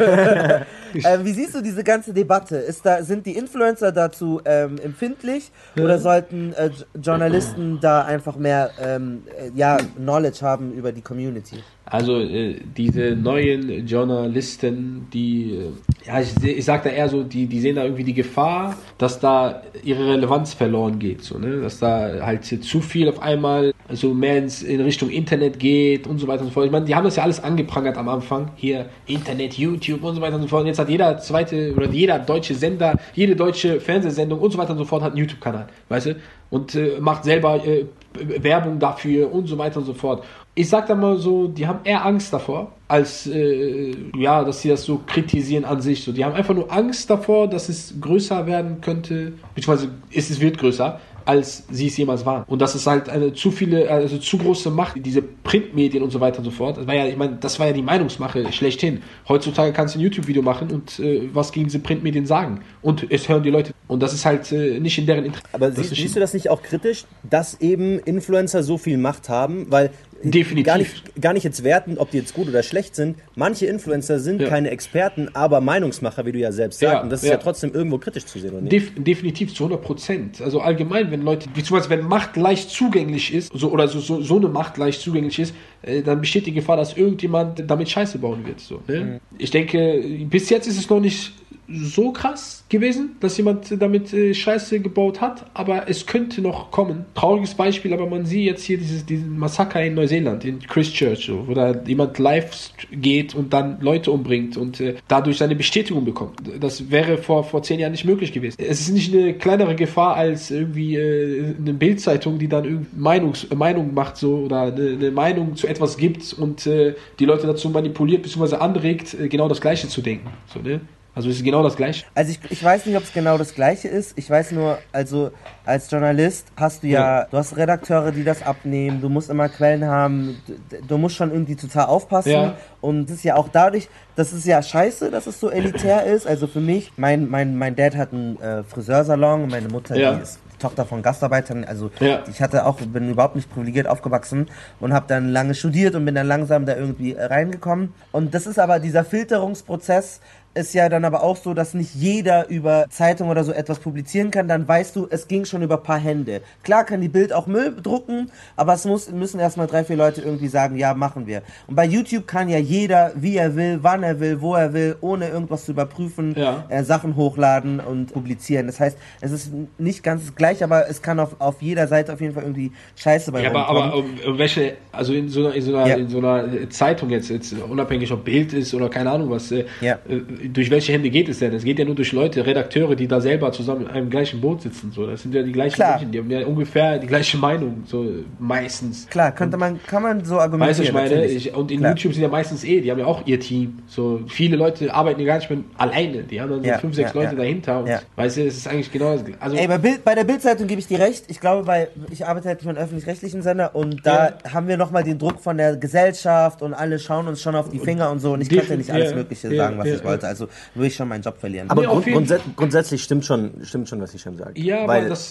Äh, wie siehst du diese ganze Debatte? Ist da, sind die Influencer dazu ähm, empfindlich oder sollten äh, J- Journalisten da einfach mehr ähm, äh, ja, Knowledge haben über die Community? Also äh, diese neuen Journalisten, die, äh, ja, ich, ich sag da eher so, die, die sehen da irgendwie die Gefahr, dass da ihre Relevanz verloren geht, so, ne? Dass da halt zu viel auf einmal also mehr ins, in Richtung Internet geht und so weiter und so fort. Ich meine, die haben das ja alles angeprangert am Anfang. Hier Internet, YouTube und so weiter und so fort. Und jetzt hat jeder zweite oder jeder deutsche Sender, jede deutsche Fernsehsendung und so weiter und so fort hat einen YouTube-Kanal, weißt du? Und äh, macht selber äh, Werbung dafür und so weiter und so fort. Ich sag da mal so, die haben eher Angst davor, als äh, ja, dass sie das so kritisieren an sich. So, die haben einfach nur Angst davor, dass es größer werden könnte, beziehungsweise es, es wird größer, als sie es jemals waren. Und das ist halt eine zu viele, also zu große Macht, diese Printmedien und so weiter und so fort. Das war ja, ich meine, das war ja die Meinungsmache schlechthin. Heutzutage kannst du ein YouTube-Video machen und äh, was gegen diese Printmedien sagen. Und es hören die Leute. Und das ist halt äh, nicht in deren Interesse. Aber siehst, siehst du das nicht auch kritisch, dass eben Influencer so viel Macht haben? Weil Definitiv. Gar nicht, gar nicht jetzt werten, ob die jetzt gut oder schlecht sind. Manche Influencer sind Ja. keine Experten, aber Meinungsmacher, wie du ja selbst sagst. Ja, und das ist ja. ja. trotzdem irgendwo kritisch zu sehen, oder nicht? Def definitiv zu 100 Prozent. Also allgemein, wenn Leute, beziehungsweise wenn Macht leicht zugänglich ist, so, oder so, so, so eine Macht leicht zugänglich ist, äh, dann besteht die Gefahr, dass irgendjemand damit Scheiße bauen wird. So, ne? Ich denke, bis jetzt ist es noch nicht so krass gewesen, dass jemand damit äh, Scheiße gebaut hat, aber es könnte noch kommen. Trauriges Beispiel, aber man sieht jetzt hier dieses, diesen Massaker in Neuseeland, in Christchurch, wo da jemand live geht und dann Leute umbringt und äh, dadurch seine Bestätigung bekommt. Das wäre vor, vor zehn Jahren nicht möglich gewesen. Es ist nicht eine kleinere Gefahr als irgendwie äh, eine Bildzeitung, die dann irgendwie Meinungs äh, Meinung macht so oder eine, eine Meinung zu etwas gibt und äh, die Leute dazu manipuliert bzw. anregt, äh, genau das Gleiche zu denken. So, ne? Also es ist genau das Gleiche. Also ich, ich weiß nicht, ob es genau das gleiche ist. Ich weiß nur, also als Journalist hast du ja, Ja. du hast Redakteure, die das abnehmen, du musst immer Quellen haben, du, du musst schon irgendwie total aufpassen. Ja. Und das ist ja auch dadurch, das ist ja scheiße, dass es so elitär *clears throat* ist. Also für mich, mein, mein, mein Dad hat einen äh, Friseursalon, meine Mutter, Ja. die ist Tochter von Gastarbeitern, also Ja. ich hatte auch, bin überhaupt nicht privilegiert aufgewachsen und habe dann lange studiert und bin dann langsam da irgendwie äh, reingekommen. Und das ist aber dieser Filterungsprozess, ist ja dann aber auch so, dass nicht jeder über Zeitung oder so etwas publizieren kann, dann weißt du, es ging schon über ein paar Hände. Klar kann die Bild auch Müll drucken, aber es muss, müssen erstmal drei, vier Leute irgendwie sagen, ja, machen wir. Und bei YouTube kann ja jeder, wie er will, wann er will, wo er will, ohne irgendwas zu überprüfen, Ja. äh, Sachen hochladen und publizieren. Das heißt, es ist nicht ganz gleich, aber es kann auf, auf jeder Seite auf jeden Fall irgendwie Scheiße bei Ja, aber, aber um, um welche, also in so einer, in so einer, Ja. in so einer Zeitung jetzt, jetzt, unabhängig ob Bild ist oder keine Ahnung was, äh, Ja. äh, durch welche Hände geht es denn? Es geht ja nur durch Leute, Redakteure, die da selber zusammen in einem gleichen Boot sitzen. So. Das sind ja die gleichen Klar. Menschen, die haben ja ungefähr die gleiche Meinung, so meistens. Klar, könnte man, kann man so argumentieren. Weißt du, ich meine, ich, und in Klar. YouTube sind ja meistens eh, die haben ja auch ihr Team. So viele Leute arbeiten ja gar nicht mehr alleine. Die haben dann so Ja, fünf, sechs ja, Leute ja. dahinter. Und Ja. weißt du, es ist eigentlich genau das Gleiche. Also, Ey, bei, Bild, bei der Bildzeitung gebe ich dir recht. Ich glaube, bei, ich arbeite halt für einen öffentlich-rechtlichen Sender und da haben wir nochmal den Druck von der Gesellschaft und alle schauen uns schon auf die Finger und so und ich könnte nicht alles ja, Mögliche ja, sagen, was ja, ich wollte. Also würde ich schon meinen Job verlieren. Aber Nee, auf grund, grundsätzlich stimmt schon, stimmt schon, was ich schon sage. Ja, aber Weil, das-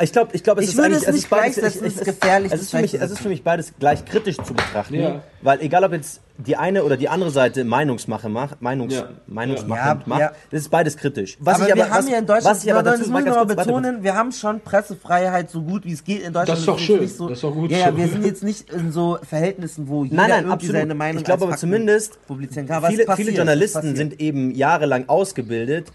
ich glaube, ich glaube, es Ich ist würde eigentlich, es es nicht ist beides, gleichsetzen, es, es ist gefährlich, Es ist, für mich, es ist für mich beides gleich kritisch zu betrachten, Ja. weil egal ob jetzt die eine oder die andere Seite Meinungsmache macht, Meinungs, Ja. Meinungsmache Ja. macht, Ja. das ist beides kritisch. Was aber ich wir aber, haben was, ja in Deutschland, was ich aber das dazu, muss ich mal betonen, wir haben schon Pressefreiheit so gut wie es geht in Deutschland. Das ist doch schön, Nicht so, das ist doch gut Ja, ja, wir sind jetzt nicht in so Verhältnissen, wo jeder Nein, nein, irgendwie absolut. seine Meinung ich glaube aber zumindest, publizieren kann. Viele, viele Journalisten sind eben jahrelang ausgebildet,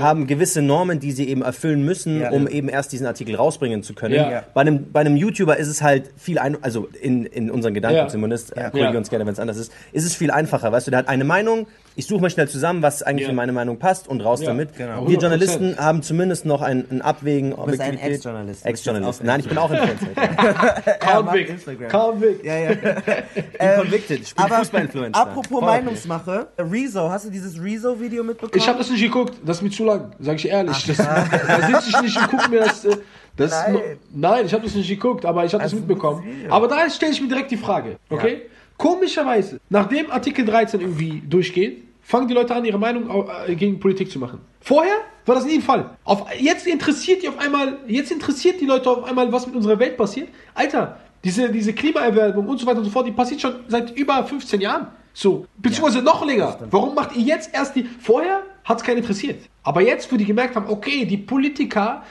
haben gewisse Normen, die sie eben erfüllen müssen, Ja. um Ja. eben erst diesen Artikel rausbringen zu können. Ja. Bei, einem, bei einem YouTuber ist es halt viel, ein, also in, in unseren Gedanken Ja. zumindest, korrigiere Ja. uns gerne, wenn es anders ist, ist es viel einfacher. Weißt du, der hat eine Meinung, ich suche mal schnell zusammen, was eigentlich Ja. in meine Meinung passt und raus Ja, damit. genau. Wir 100%. Journalisten haben zumindest noch ein, ein Abwägen, bist ein. Ex-Journalist. Ex-Journalist. Du Nein, ich bin auch Influencer. *laughs* Convict. Convict. Ja, ja. Ich *laughs* bin convicted. Ich bin Aber Fußballinfluencer. apropos Meinungsmache, Rezo, hast du dieses Rezo-Video mitbekommen? Ich habe das nicht geguckt, das ist mir zu lang, sag ich ehrlich. Das, *laughs* da sitze ich nicht und gucke mir das. äh, das Nein. no- nein, ich habe das nicht geguckt, aber ich habe das Also, mitbekommen. gutes Video. Aber da stelle ich mir direkt die Frage, okay? Komischerweise, nachdem Artikel 13 irgendwie durchgeht, fangen die Leute an, ihre Meinung äh, gegen Politik zu machen. Vorher war das nie ein Fall. Auf, jetzt interessiert die auf einmal, jetzt interessiert die Leute auf einmal, was mit unserer Welt passiert. Alter, diese, diese Klimaerwärmung und so weiter und so fort, die passiert schon seit über 15 Jahren. So, beziehungsweise noch länger. Warum macht ihr jetzt erst die. Vorher hat es keinen interessiert. Aber jetzt, wo die gemerkt haben, okay, die Politiker,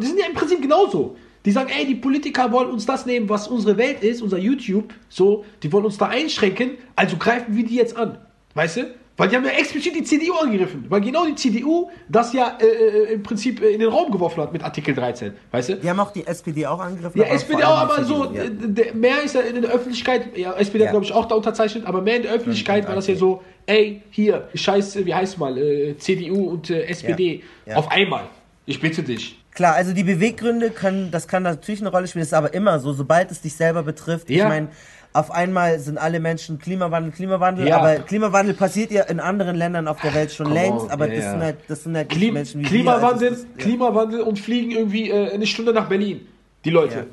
die sind ja im Prinzip genauso. Die sagen, ey, die Politiker wollen uns das nehmen, was unsere Welt ist, unser YouTube, so, die wollen uns da einschränken, also greifen wir die jetzt an. Weißt du? Weil die haben ja explizit die CDU angegriffen. Weil genau die CDU das ja äh, äh, im Prinzip äh, in den Raum geworfen hat mit Artikel 13. Weißt du? Die haben auch die SPD auch angegriffen. Ja, aber SPD auch, aber so, ja. äh, mehr ist ja in der Öffentlichkeit, ja, SPD Ja. hat glaube ich auch da unterzeichnet, aber mehr in der Öffentlichkeit war das ja so, ey, hier, scheiß, wie heißt mal, äh, CDU und äh, SPD, Ja. Ja. auf einmal. Ich bitte dich. Klar, also die Beweggründe können, das kann natürlich eine Rolle spielen, ist aber immer so, sobald es dich selber betrifft. Ich Ja. meine, auf einmal sind alle Menschen Klimawandel, Klimawandel, Ja. aber Klimawandel passiert ja in anderen Ländern auf der Welt schon come längst, on, aber ja, das sind halt, das sind halt Klim Menschen wie Klimawandel, wir. Also ist- Klimawandel und fliegen irgendwie äh, eine Stunde nach Berlin. Die Leute.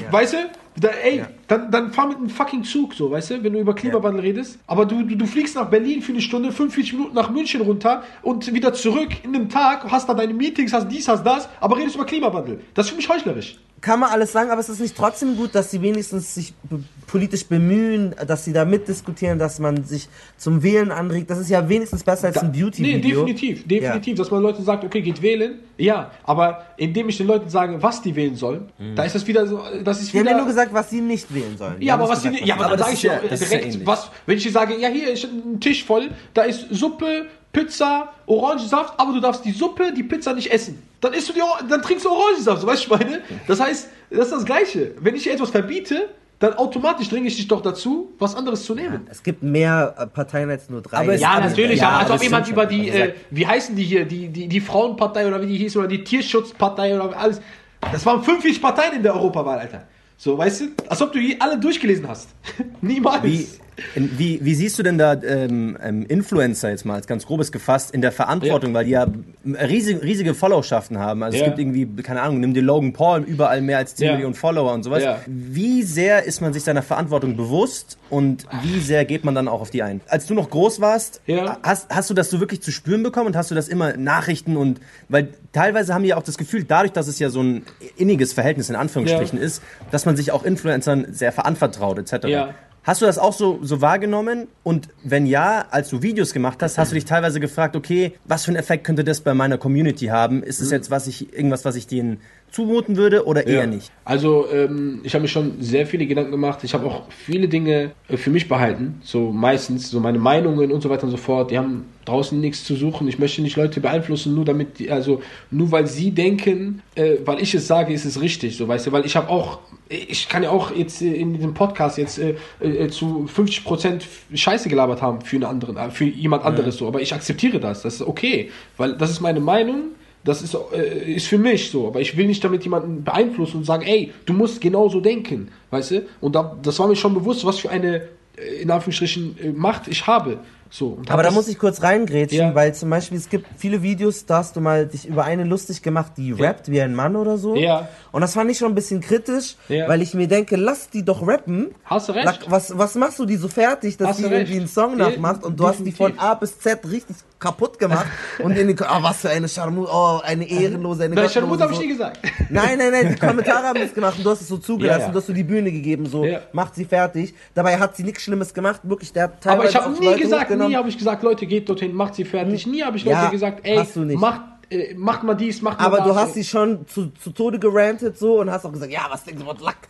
Ja. Weißt du? Da, ey. Dann, dann fahr mit einem fucking Zug, so, weißt du, wenn du über Klimawandel redest. Aber du, du, du fliegst nach Berlin für eine Stunde, 45 Minuten nach München runter und wieder zurück in einem Tag, hast da deine Meetings, hast dies, hast das, aber redest über Klimawandel. Das ist für mich heuchlerisch. Kann man alles sagen, aber es ist nicht trotzdem gut, dass sie wenigstens sich politisch bemühen, dass sie da mitdiskutieren, dass man sich zum Wählen anregt. Das ist ja wenigstens besser als ein Nee, Beauty-Video. definitiv, definitiv, dass man Leuten sagt, okay, geht wählen. Ja, aber indem ich den Leuten sage, was die wählen sollen, da ist das wieder so, das ist wieder... ja nur gesagt, was sie nicht wählen sollen. Die Ja, aber was die, gesagt, ja, aber dann sage ist ich ja- ja direkt, ähnlich. was, wenn ich dir sage, ja, hier ist ein Tisch voll, da ist Suppe, Pizza, Orangensaft, aber du darfst die Suppe, die Pizza nicht essen. Dann isst du die, dann trinkst du Orangensaft, so weißt du, was ich meine? Das heißt, das ist das Gleiche. Wenn ich dir etwas verbiete, dann automatisch dränge ich dich doch dazu, was anderes zu nehmen. Es gibt mehr äh, Parteien als nur drei. Aber Ja, natürlich, ja, aber als aber ob jemand über die, Also äh, wie heißen die hier, die, die, die Frauenpartei oder wie die hieß, oder die Tierschutzpartei oder alles. Das waren 45 Parteien in der Europawahl, Alter. So, weißt du, als ob du alle durchgelesen hast. *laughs* Niemals. Wie, wie, wie siehst du denn da ähm, ähm, Influencer jetzt mal als ganz grobes gefasst in der Verantwortung, weil die ja riesige, riesige Followschaften haben. Also Ja. es gibt irgendwie, keine Ahnung, nimm dir Logan Paul, überall mehr als 10 Ja. Millionen Follower und sowas. Ja. Wie sehr ist man sich seiner Verantwortung bewusst und wie sehr geht man dann auch auf die ein? Als du noch groß warst, Ja. hast, hast du das so wirklich zu spüren bekommen und hast du das immer Nachrichten und, weil teilweise haben die ja auch das Gefühl, dadurch, dass es ja so ein inniges Verhältnis in Anführungsstrichen Ja. ist, dass man sich auch Influencern sehr veranvertraut etc. Ja. Hast du das auch so, so wahrgenommen? Und wenn ja, als du Videos gemacht hast, hast du dich teilweise gefragt, okay, was für einen Effekt könnte das bei meiner Community haben? Ist es jetzt was ich, irgendwas, was ich denen zumuten würde oder eher Ja. nicht? Also, ähm, ich habe mir schon sehr viele Gedanken gemacht. Ich habe auch viele Dinge äh, für mich behalten. So meistens, so meine Meinungen und so weiter und so fort. Die haben draußen nichts zu suchen. Ich möchte nicht Leute beeinflussen, nur damit, die, also nur weil sie denken, äh, weil ich es sage, ist es richtig. So, weißt du, weil ich habe auch, ich kann ja auch jetzt äh, in diesem Podcast jetzt äh, äh, zu 50% Scheiße gelabert haben für einen anderen, für jemand anderes so. Aber ich akzeptiere das. Das ist okay, weil das ist meine Meinung. Das ist, äh, ist für mich so, aber ich will nicht damit jemanden beeinflussen und sagen, ey, du musst genauso denken, weißt du? Und da, das war mir schon bewusst, was für eine, äh, in Anführungsstrichen, äh, Macht ich habe. So, Aber da muss ich kurz reingrätschen, Ja. weil zum Beispiel es gibt viele Videos, da hast du mal dich über eine lustig gemacht, die rappt wie ein Mann oder so. Ja. Und das fand ich schon ein bisschen kritisch, Ja. weil ich mir denke, lass die doch rappen. Hast du recht. Was, was machst du die so fertig, dass du irgendwie einen Song Ja, nachmacht und du hast die von definitiv. A bis Z richtig kaputt gemacht *laughs* und in den, oh, was für eine Charmut, oh, eine ehrenlose, eine Nein, Scharmut habe ich nie gesagt. *laughs* Nein, nein, nein, die *laughs* Kommentare haben das gemacht und du hast es so zugelassen, Ja, ja. du hast so die Bühne gegeben, so, Ja. macht sie fertig. Dabei hat sie nichts Schlimmes gemacht, wirklich, der hat Aber ich teilweise habe nie Leute gesagt, hochgenommen. nie habe ich gesagt, Leute, geht dorthin, macht sie fertig. Nie habe ich Leute Ja, gesagt, ey, macht, äh, macht mal dies, macht mal Aber das. du hast sie schon zu, zu Tode gerantet so und hast auch gesagt, ja, was denkst du von Lack?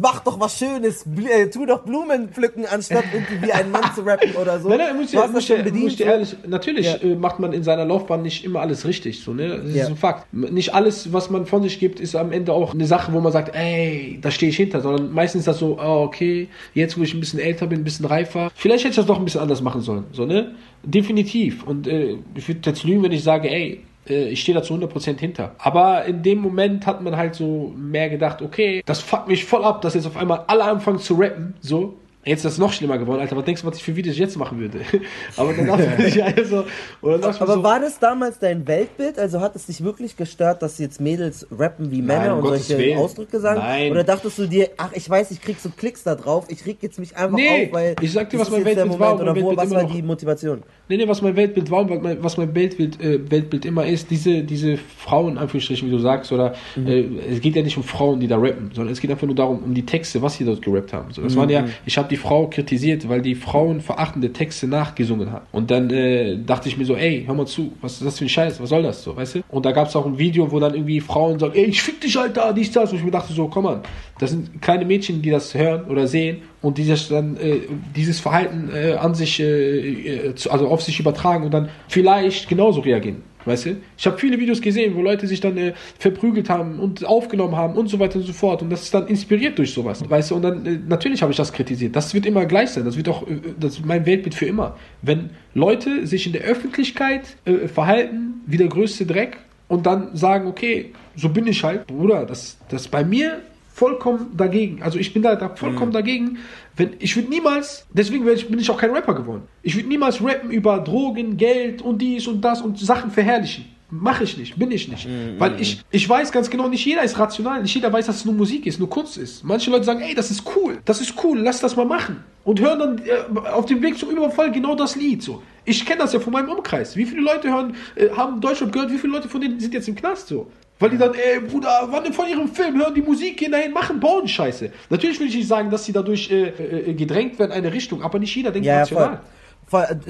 Mach doch was Schönes, bl äh, tu doch Blumen pflücken, anstatt irgendwie wie ein Mann zu rappen oder so. *laughs* Nein, nein, muss du ich, hast das muss schon ich, bedient. muss ich ehrlich, natürlich Ja. äh, macht man in seiner Laufbahn nicht immer alles richtig, so, ne? Das Ja. ist ein Fakt. Nicht alles, was man von sich gibt, ist am Ende auch eine Sache, wo man sagt, ey, da stehe ich hinter, sondern meistens ist das so, oh, okay, jetzt wo ich ein bisschen älter bin, ein bisschen reifer, vielleicht hätte ich das doch ein bisschen anders machen sollen, so, ne? Definitiv. Und äh, ich würde jetzt lügen, wenn ich sage, ey, ich stehe da zu 100% hinter. Aber in dem Moment hat man halt so mehr gedacht, okay, das fuckt mich voll ab, dass jetzt auf einmal alle anfangen zu rappen, so. Jetzt ist das noch schlimmer geworden, Alter. Was denkst du, was ich für Videos jetzt machen würde? *laughs* Aber dann dachte ich *laughs* also, oder mir Aber so, war das damals dein Weltbild? Also hat es dich wirklich gestört, dass jetzt Mädels rappen wie Männer um und Gottes solche Willen. Ausdrücke sagen? Nein. Oder dachtest du dir, ach, ich weiß, ich krieg so Klicks da drauf, ich reg jetzt mich einfach Nee, auf, weil ich sag dir, was mein Weltbild war Moment und oder mein wo, Weltbild was immer war die Motivation? Nee, nee, was mein Weltbild war und was mein- was Weltbild, äh, Weltbild immer ist, diese, diese Frauen, in Anführungsstrichen, wie du sagst, oder Mhm. äh, es geht ja nicht um Frauen, die da rappen, sondern es geht einfach nur darum, um die Texte, was sie dort gerappt haben. So, das waren ja, ich habe die Frau kritisiert, weil die frauenverachtende Texte nachgesungen hat. Und dann äh, dachte ich mir so, ey, hör mal zu, was ist das für ein Scheiß, was soll das so, weißt du? Und da gab es auch ein Video, wo dann irgendwie Frauen sagen, ey, ich fick dich, Alter, dies, das. Und ich mir dachte so, komm an, das sind kleine Mädchen, die das hören oder sehen und die dann äh, dieses Verhalten äh, an sich, äh, äh, zu- also auf sich übertragen und dann vielleicht genauso reagieren. Weißt du? Ich habe viele Videos gesehen, wo Leute sich dann äh, verprügelt haben und aufgenommen haben und so weiter und so fort. Und das ist dann inspiriert durch sowas. Weißt du? Und dann, äh, natürlich habe ich das kritisiert. Das wird immer gleich sein. Das wird auch, äh, das ist mein Weltbild für immer. Wenn Leute sich in der Öffentlichkeit äh, verhalten wie der größte Dreck und dann sagen, okay, so bin ich halt, Bruder, das, das bei mir vollkommen dagegen. Also ich bin da, da vollkommen dagegen. Wenn, ich würde niemals, deswegen bin ich auch kein Rapper geworden. Ich würde niemals rappen über Drogen, Geld und dies und das und Sachen verherrlichen. Mache ich nicht, bin ich nicht. Weil ich, ich weiß ganz genau, nicht jeder ist rational, nicht jeder weiß, dass es nur Musik ist, nur Kunst ist. Manche Leute sagen, ey, das ist cool, das ist cool, lass das mal machen. Und hören dann äh, auf dem Weg zum Überfall genau das Lied. So. Ich kenne das ja von meinem Umkreis. Wie viele Leute hören, äh, haben Deutschrap gehört, wie viele Leute von denen sind jetzt im Knast so? Weil die dann, ey, Bruder, wann von ihrem Film, hören die Musik, gehen dahin, machen Bauernscheiße. Natürlich will ich nicht sagen, dass sie dadurch äh, äh, gedrängt werden in eine Richtung, aber nicht jeder denkt Ja, ja, voll. voll.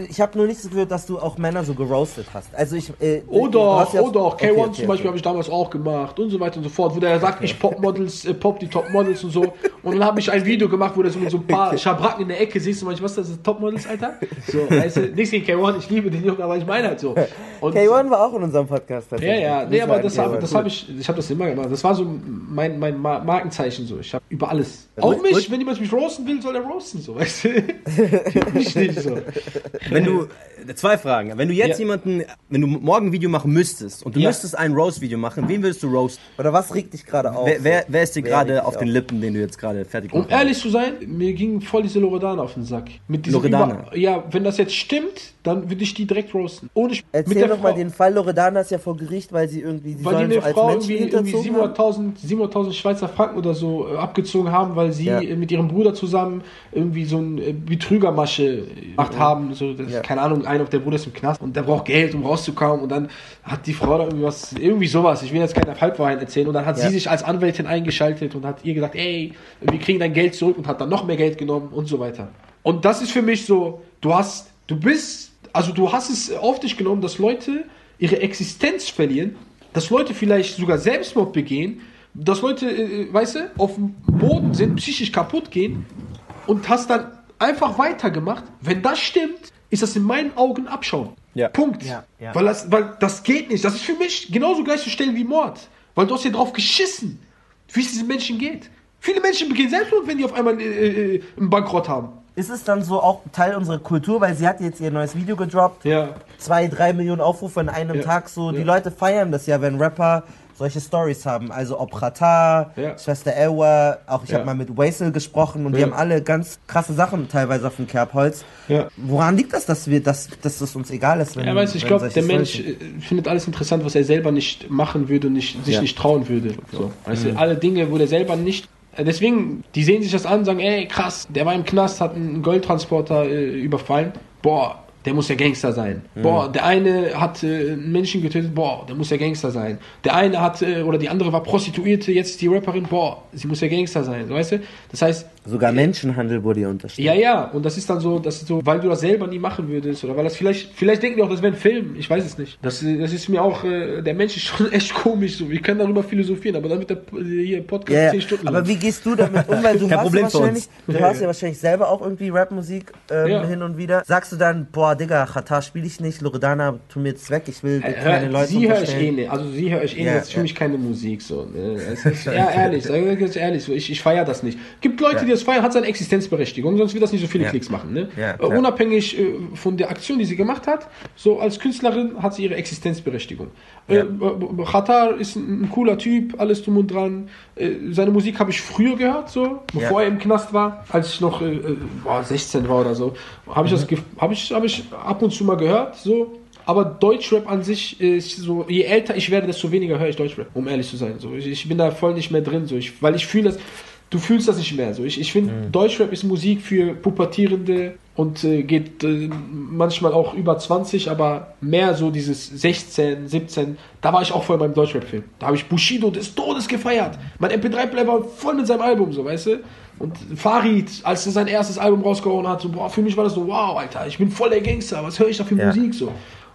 Ich habe nur nicht das Gefühl, dass du auch Männer so geroastet hast. Also ich. Äh, Oder, hast ja- oder, Okay, K1 okay, zum Beispiel okay. habe ich damals auch gemacht und so weiter und so fort, wo der sagt, ich pop Models, äh, pop die Top Models und so. Und dann habe ich ein Video gemacht, wo so mit so ein paar Schabracken in der Ecke siehst du manchmal, was das ist, Top Models, Alter? So, weißt du, nichts gegen K1, ich liebe den Jungen, aber ich meine halt so. Und K1 war auch in unserem Podcast. Ja, ja, nee, aber das habe K1, das cool. hab ich, ich habe das immer gemacht. Das war so mein, mein Ma- Markenzeichen so. Ich habe über alles. Und- Auch mich, wenn jemand mich roasten will, soll er roasten, so, weißt du? *laughs* mich nicht so. Wenn du, äh, zwei Fragen. Wenn du jetzt Ja. jemanden, wenn du morgen ein Video machen müsstest und du Ja. müsstest ein Roast-Video machen, wen würdest du roasten? Oder was regt dich gerade auf? Wer, wer, wer ist dir gerade auf den? Lippen, den du jetzt gerade fertig Um gemacht hast? ehrlich zu sein, mir ging voll diese Loredana auf den Sack. Mit diesem Loredana? Über ja, wenn das jetzt stimmt, dann würde ich die direkt roasten. Ohne Sp- Erzähl doch mal den Fall. Loredana ist ja vor Gericht, weil sie irgendwie, die weil sollen die eine Frau Menschen irgendwie, irgendwie hinterzogen haben. 700.000 700.000 Schweizer Franken oder so äh, abgezogen haben, weil sie Ja. äh, mit ihrem Bruder zusammen irgendwie so ein äh, Betrügermasche gemacht haben. So, das, Ja. Keine Ahnung, einer, der Bruder ist im Knast und der braucht Geld, um rauszukommen. Und dann hat die Frau da irgendwie was, irgendwie sowas. Ich will jetzt keine Halbwahrheit erzählen. Und dann hat Ja. sie sich als Anwältin eingeschaltet und hat ihr gesagt, ey, wir kriegen dein Geld zurück und hat dann noch mehr Geld genommen und so weiter. Und das ist für mich so, du hast, du bist, also du hast es auf dich genommen, dass Leute ihre Existenz verlieren, dass Leute vielleicht sogar Selbstmord begehen, dass Leute, äh, weißt du, auf dem Boden sind, psychisch kaputt gehen und hast dann einfach weitergemacht. Wenn das stimmt, ist das in meinen Augen Abschauen. Ja. Punkt. Ja, ja. Weil, das, weil das geht nicht. Das ist für mich genauso gleichzustellen wie Mord. Weil du hast ja drauf geschissen, wie es diesen Menschen geht. Viele Menschen begehen Selbstmord, wenn die auf einmal äh, äh, einen Bankrott haben. Ist es dann so auch Teil unserer Kultur, weil sie hat jetzt ihr neues Video gedroppt, Ja. zwei, drei Millionen Aufrufe in einem Ja. Tag so. Die Ja. Leute feiern das ja, wenn Rapper solche Stories haben. Also ob Rata, Ja. Schwester Elwa, auch ich Ja. habe mal mit Waisel gesprochen und die Ja. haben alle ganz krasse Sachen teilweise auf dem Kerbholz. Ja. Woran liegt das, dass wir, dass, dass es uns egal ist, wenn Ja, weißt du, ich glaube, der Mensch Stories- äh, findet alles interessant, was er selber nicht machen würde und nicht, sich nicht trauen würde. So. Weißt du, alle Dinge, wo der selber nicht. Äh, Deswegen, die sehen sich das an und sagen, ey, krass, der war im Knast, hat einen Goldtransporter äh, überfallen. Boah, der muss ja Gangster sein. Boah, der eine hat äh, einen Menschen getötet, boah, der muss ja Gangster sein. Der eine hat, äh, oder die andere war Prostituierte, jetzt ist die Rapperin, boah, sie muss ja Gangster sein, weißt du? Das heißt, Sogar Menschenhandel wurde ihr unterstellt. ja, ja, und das ist dann so, das ist so, weil du das selber nie machen würdest oder weil das vielleicht, vielleicht denken die auch, das wäre ein Film, ich weiß es nicht. Das, das ist mir auch, äh, der Mensch ist schon *laughs* echt komisch so. Wir können darüber philosophieren, aber dann wird der äh, hier Podcast Ja, 10 ja. Stunden Aber lang. wie gehst du damit um? Weil *laughs* du Kein Problem ja für wahrscheinlich, uns. du hörst ja wahrscheinlich selber auch irgendwie Rapmusik ähm, Ja. hin und wieder. Sagst du dann, boah, Digga, Chata spiele ich nicht, Loredana, tu mir jetzt weg, ich will Äh, keine hör, Leute sie höre ich eh nicht, also sie höre ich eh Ja, nicht, das ist für ja. mich keine Musik so. Ne? Ist, *laughs* ja, ehrlich, sag ich ehrlich, so, ich, ich feiere das nicht. Gibt Leute, Ja. die das feiern, hat seine Existenzberechtigung, sonst wird das nicht so viele Ja. Klicks machen. Ne? Ja, äh, unabhängig äh, von der Aktion, die sie gemacht hat, so als Künstlerin hat sie ihre Existenzberechtigung. Äh, Ja. äh, Khatar ist ein, ein cooler Typ, alles drum und dran. Äh, seine Musik habe ich früher gehört, so, bevor er im Knast war, als ich noch äh, boah, 16 war oder so. Habe ich das gef- habe ich, hab ich ab und zu mal gehört, so. Aber Deutschrap an sich ist so, je älter ich werde, desto weniger höre ich Deutschrap, um ehrlich zu sein. So, ich, ich bin da voll nicht mehr drin, so, ich, weil ich fühle das, du fühlst das nicht mehr. So, ich, ich finde, Deutschrap ist Musik für Pubertierende und äh, geht äh, manchmal auch über 20, aber mehr so dieses 16, 17. Da war ich auch voll beim Deutschrap-Film. Da habe ich Bushido des Todes gefeiert. Mein MP3-Player war voll mit seinem Album, so, weißt du? Und Farid, als er sein erstes Album rausgehauen hat, so, boah, für mich war das so, wow, Alter, ich bin voll der Gangster, was höre ich da für Ja. Musik so.